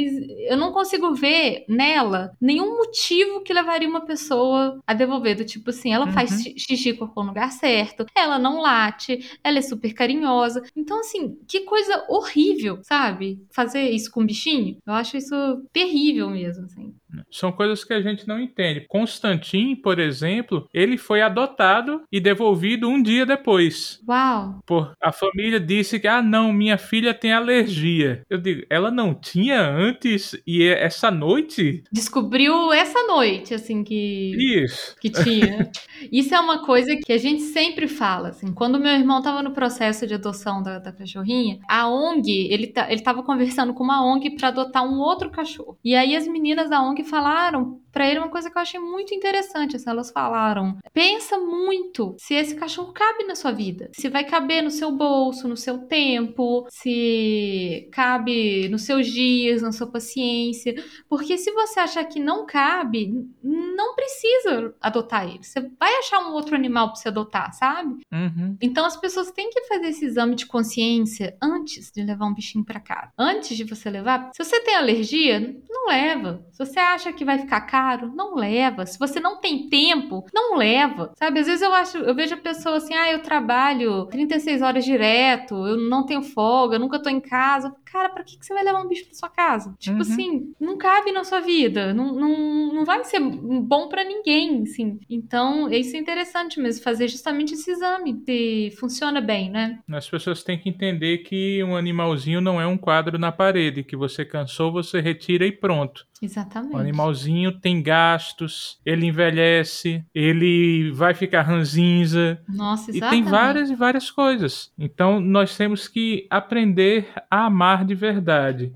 eu não consigo ver nela nenhum motivo que levaria uma pessoa a devolver. Do tipo assim, ela uhum. faz xixi cocô no lugar certo, ela não late, ela é super carinhosa. Então, assim, que coisa horrível, sabe? Fazer isso com um bichinho. Eu acho isso terrível mesmo. Assim.
São coisas que a gente não entende. Constantin, por exemplo, ele foi adotado e devolvido um dia depois.
Uau!
Por a família disse que ah não, minha filha tem alergia. Eu digo, ela não tinha antes e é essa noite
descobriu essa noite assim que
isso
que tinha. Isso é uma coisa que a gente sempre fala assim. Quando meu irmão estava no processo de adoção da, da cachorrinha, a ONG ele tá, ele estava conversando com uma ONG para adotar um outro cachorro. E aí as meninas da ONG falaram para ele uma coisa que eu achei muito interessante. Assim, elas falaram: pensa muito se esse cachorro cabe na sua vida, se vai caber no seu bolso, no seu tempo, se cabe nos seus dias, na sua paciência. Porque se você achar que não cabe, não precisa adotar ele. Você vai achar um outro animal para você adotar, sabe?
Uhum.
Então as pessoas têm que fazer esse exame de consciência antes de levar um bichinho para casa. Antes de você levar, se você tem alergia, não leva. Se você acha que vai ficar caro, não leva. Se você não tem tempo, não leva. Sabe? Às vezes eu acho, eu vejo a pessoa assim: "Ah, eu trabalho 36 horas direto, eu não tenho folga, eu nunca tô em casa". Cara, para que, que você vai levar um bicho pra sua casa? Tipo uhum. assim, não cabe na sua vida, não, não, não vai ser bom para ninguém, assim. Então, isso é interessante mesmo, fazer justamente esse exame, se funciona bem, né?
As pessoas têm que entender que um animalzinho não é um quadro na parede, que você cansou, você retira e pronto.
Exatamente.
O animalzinho tem gastos, ele envelhece, ele vai ficar ranzinza.
Nossa, exatamente.
E tem várias e várias coisas. Então nós temos que aprender a amar de verdade.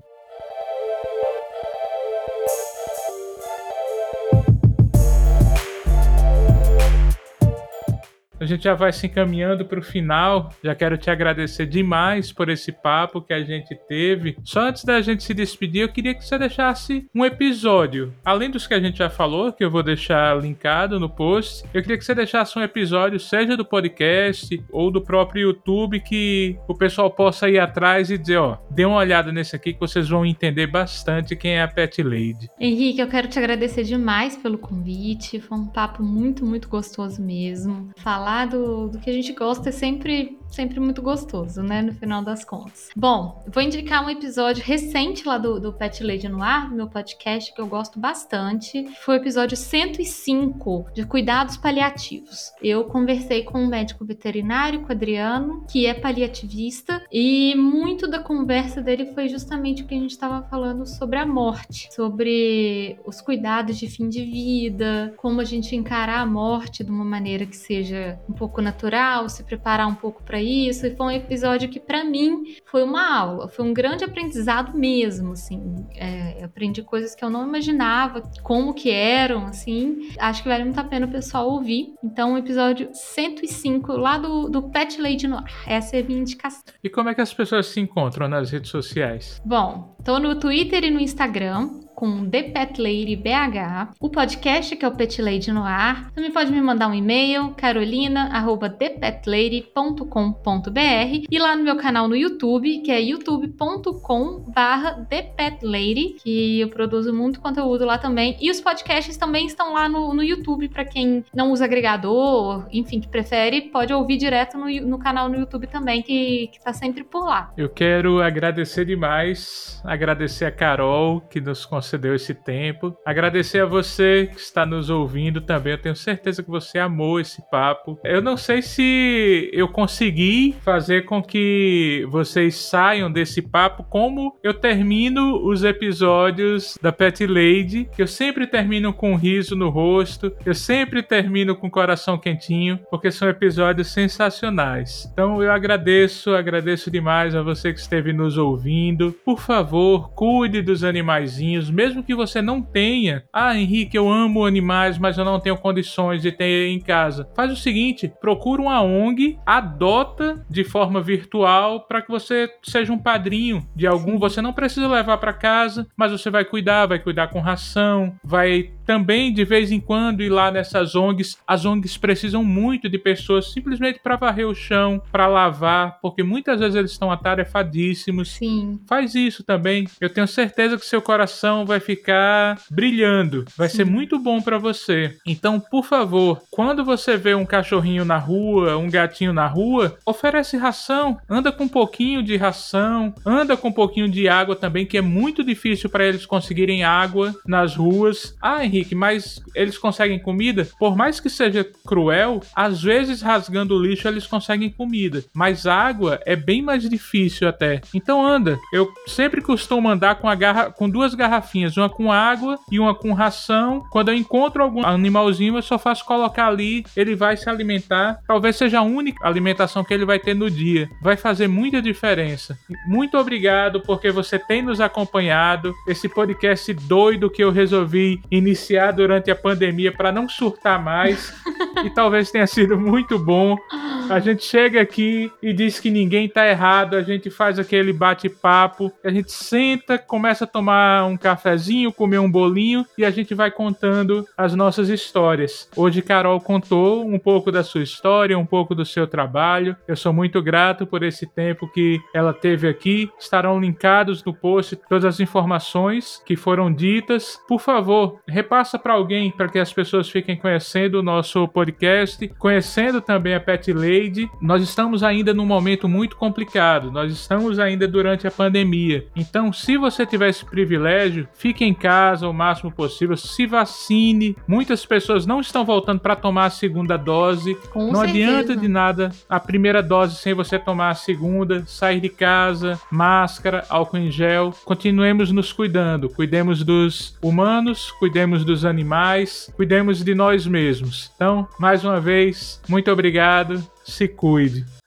Gente já vai se encaminhando para o final. Já quero te agradecer demais por esse papo que a gente teve. Só antes da gente se despedir, eu queria que você deixasse um episódio. Além dos que a gente já falou, que eu vou deixar linkado no post, eu queria que você deixasse um episódio, seja do podcast ou do próprio YouTube, que o pessoal possa ir atrás e dizer: ó, dê uma olhada nesse aqui que vocês vão entender bastante quem é a Pet Lady.
Henrique, eu quero te agradecer demais pelo convite. Foi um papo muito, muito gostoso mesmo. Falar falar do, do que a gente gosta é sempre sempre muito gostoso, né? No final das contas. Bom, vou indicar um episódio recente lá do, do Pet Lady no Ar, meu podcast, que eu gosto bastante. Foi o episódio 105 de cuidados paliativos. Eu conversei com um médico veterinário, com Adriano, que é paliativista, e muito da conversa dele foi justamente o que a gente estava falando sobre a morte, sobre os cuidados de fim de vida, como a gente encarar a morte de uma maneira que seja um pouco natural, se preparar um pouco para para isso. E foi um episódio que, para mim, foi uma aula, foi um grande aprendizado mesmo, assim. É, aprendi coisas que eu não imaginava, como que eram, assim. Acho que vale muito a pena o pessoal ouvir. Então, o episódio 105, lá do, do Pet Lady no ar. Essa é a minha indicação.
E como é que as pessoas se encontram nas redes sociais?
Bom, tô no Twitter e no Instagram com The Pet Lady BH, o podcast que é o Pet Lady no ar. Também pode me mandar um e-mail, carolina@thepetlady.com.br e lá no meu canal no YouTube, que é youtube.com/thepetlady, que eu produzo muito conteúdo lá também. E os podcasts também estão lá no, no YouTube para quem não usa agregador, enfim, que prefere, pode ouvir direto no, no canal no YouTube também, que, que tá sempre por lá.
Eu quero agradecer demais, agradecer a Carol que nos concedeu concedeu esse tempo. Agradecer a você que está nos ouvindo também. Eu tenho certeza que você amou esse papo. Eu não sei se eu consegui fazer com que vocês saiam desse papo como eu termino os episódios da Pet Lady, eu sempre termino com um riso no rosto, eu sempre termino com o coração quentinho, porque são episódios sensacionais. Então eu agradeço, agradeço demais a você que esteve nos ouvindo. Por favor, cuide dos animaizinhos, mesmo que você não tenha, ah, Henrique, eu amo animais, mas eu não tenho condições de ter em casa. Faz o seguinte, procura uma ONG, adota de forma virtual para que você seja um padrinho de algum. Você não precisa levar para casa, mas você vai cuidar, vai cuidar com ração, vai também de vez em quando ir lá nessas ONGs. As ONGs precisam muito de pessoas simplesmente para varrer o chão, para lavar, porque muitas vezes eles estão atarefadíssimos.
Sim.
Faz isso também. Eu tenho certeza que seu coração vai ficar brilhando. Vai ser muito bom para você. Então, por favor, quando você vê um cachorrinho na rua, um gatinho na rua, oferece ração. Anda com um pouquinho de ração, anda com um pouquinho de água também, que é muito difícil para eles conseguirem água nas ruas. Ah, Henrique, mas eles conseguem comida? Por mais que seja cruel, às vezes rasgando o lixo eles conseguem comida, mas água é bem mais difícil até. Então anda. Eu sempre costumo andar com a garra com duas garrafinhas garrafinhas, uma com água e uma com ração. Quando eu encontro algum animalzinho, eu só faço colocar ali, ele vai se alimentar. Talvez seja a única alimentação que ele vai ter no dia. Vai fazer muita diferença. Muito obrigado porque você tem nos acompanhado. Esse podcast doido que eu resolvi iniciar durante a pandemia para não surtar mais. [laughs] e talvez tenha sido muito bom. A gente chega aqui e diz que ninguém tá errado, a gente faz aquele bate-papo, a gente senta, começa a tomar um café cafezinho, comer um bolinho e a gente vai contando as nossas histórias. Hoje Carol contou um pouco da sua história, um pouco do seu trabalho. Eu sou muito grato por esse tempo que ela teve aqui. Estarão linkados no post todas as informações que foram ditas. Por favor, repassa para alguém para que as pessoas fiquem conhecendo o nosso podcast, conhecendo também a Pet Lady. Nós estamos ainda num momento muito complicado. Nós estamos ainda durante a pandemia. Então, se você tiver esse privilégio, fique em casa o máximo possível, se vacine. Muitas pessoas não estão voltando para tomar a segunda dose.
Com
não
certeza.
adianta de nada a primeira dose sem você tomar a segunda, sair de casa, máscara, álcool em gel. Continuemos nos cuidando, cuidemos dos humanos, cuidemos dos animais, cuidemos de nós mesmos. Então, mais uma vez, muito obrigado. Se cuide.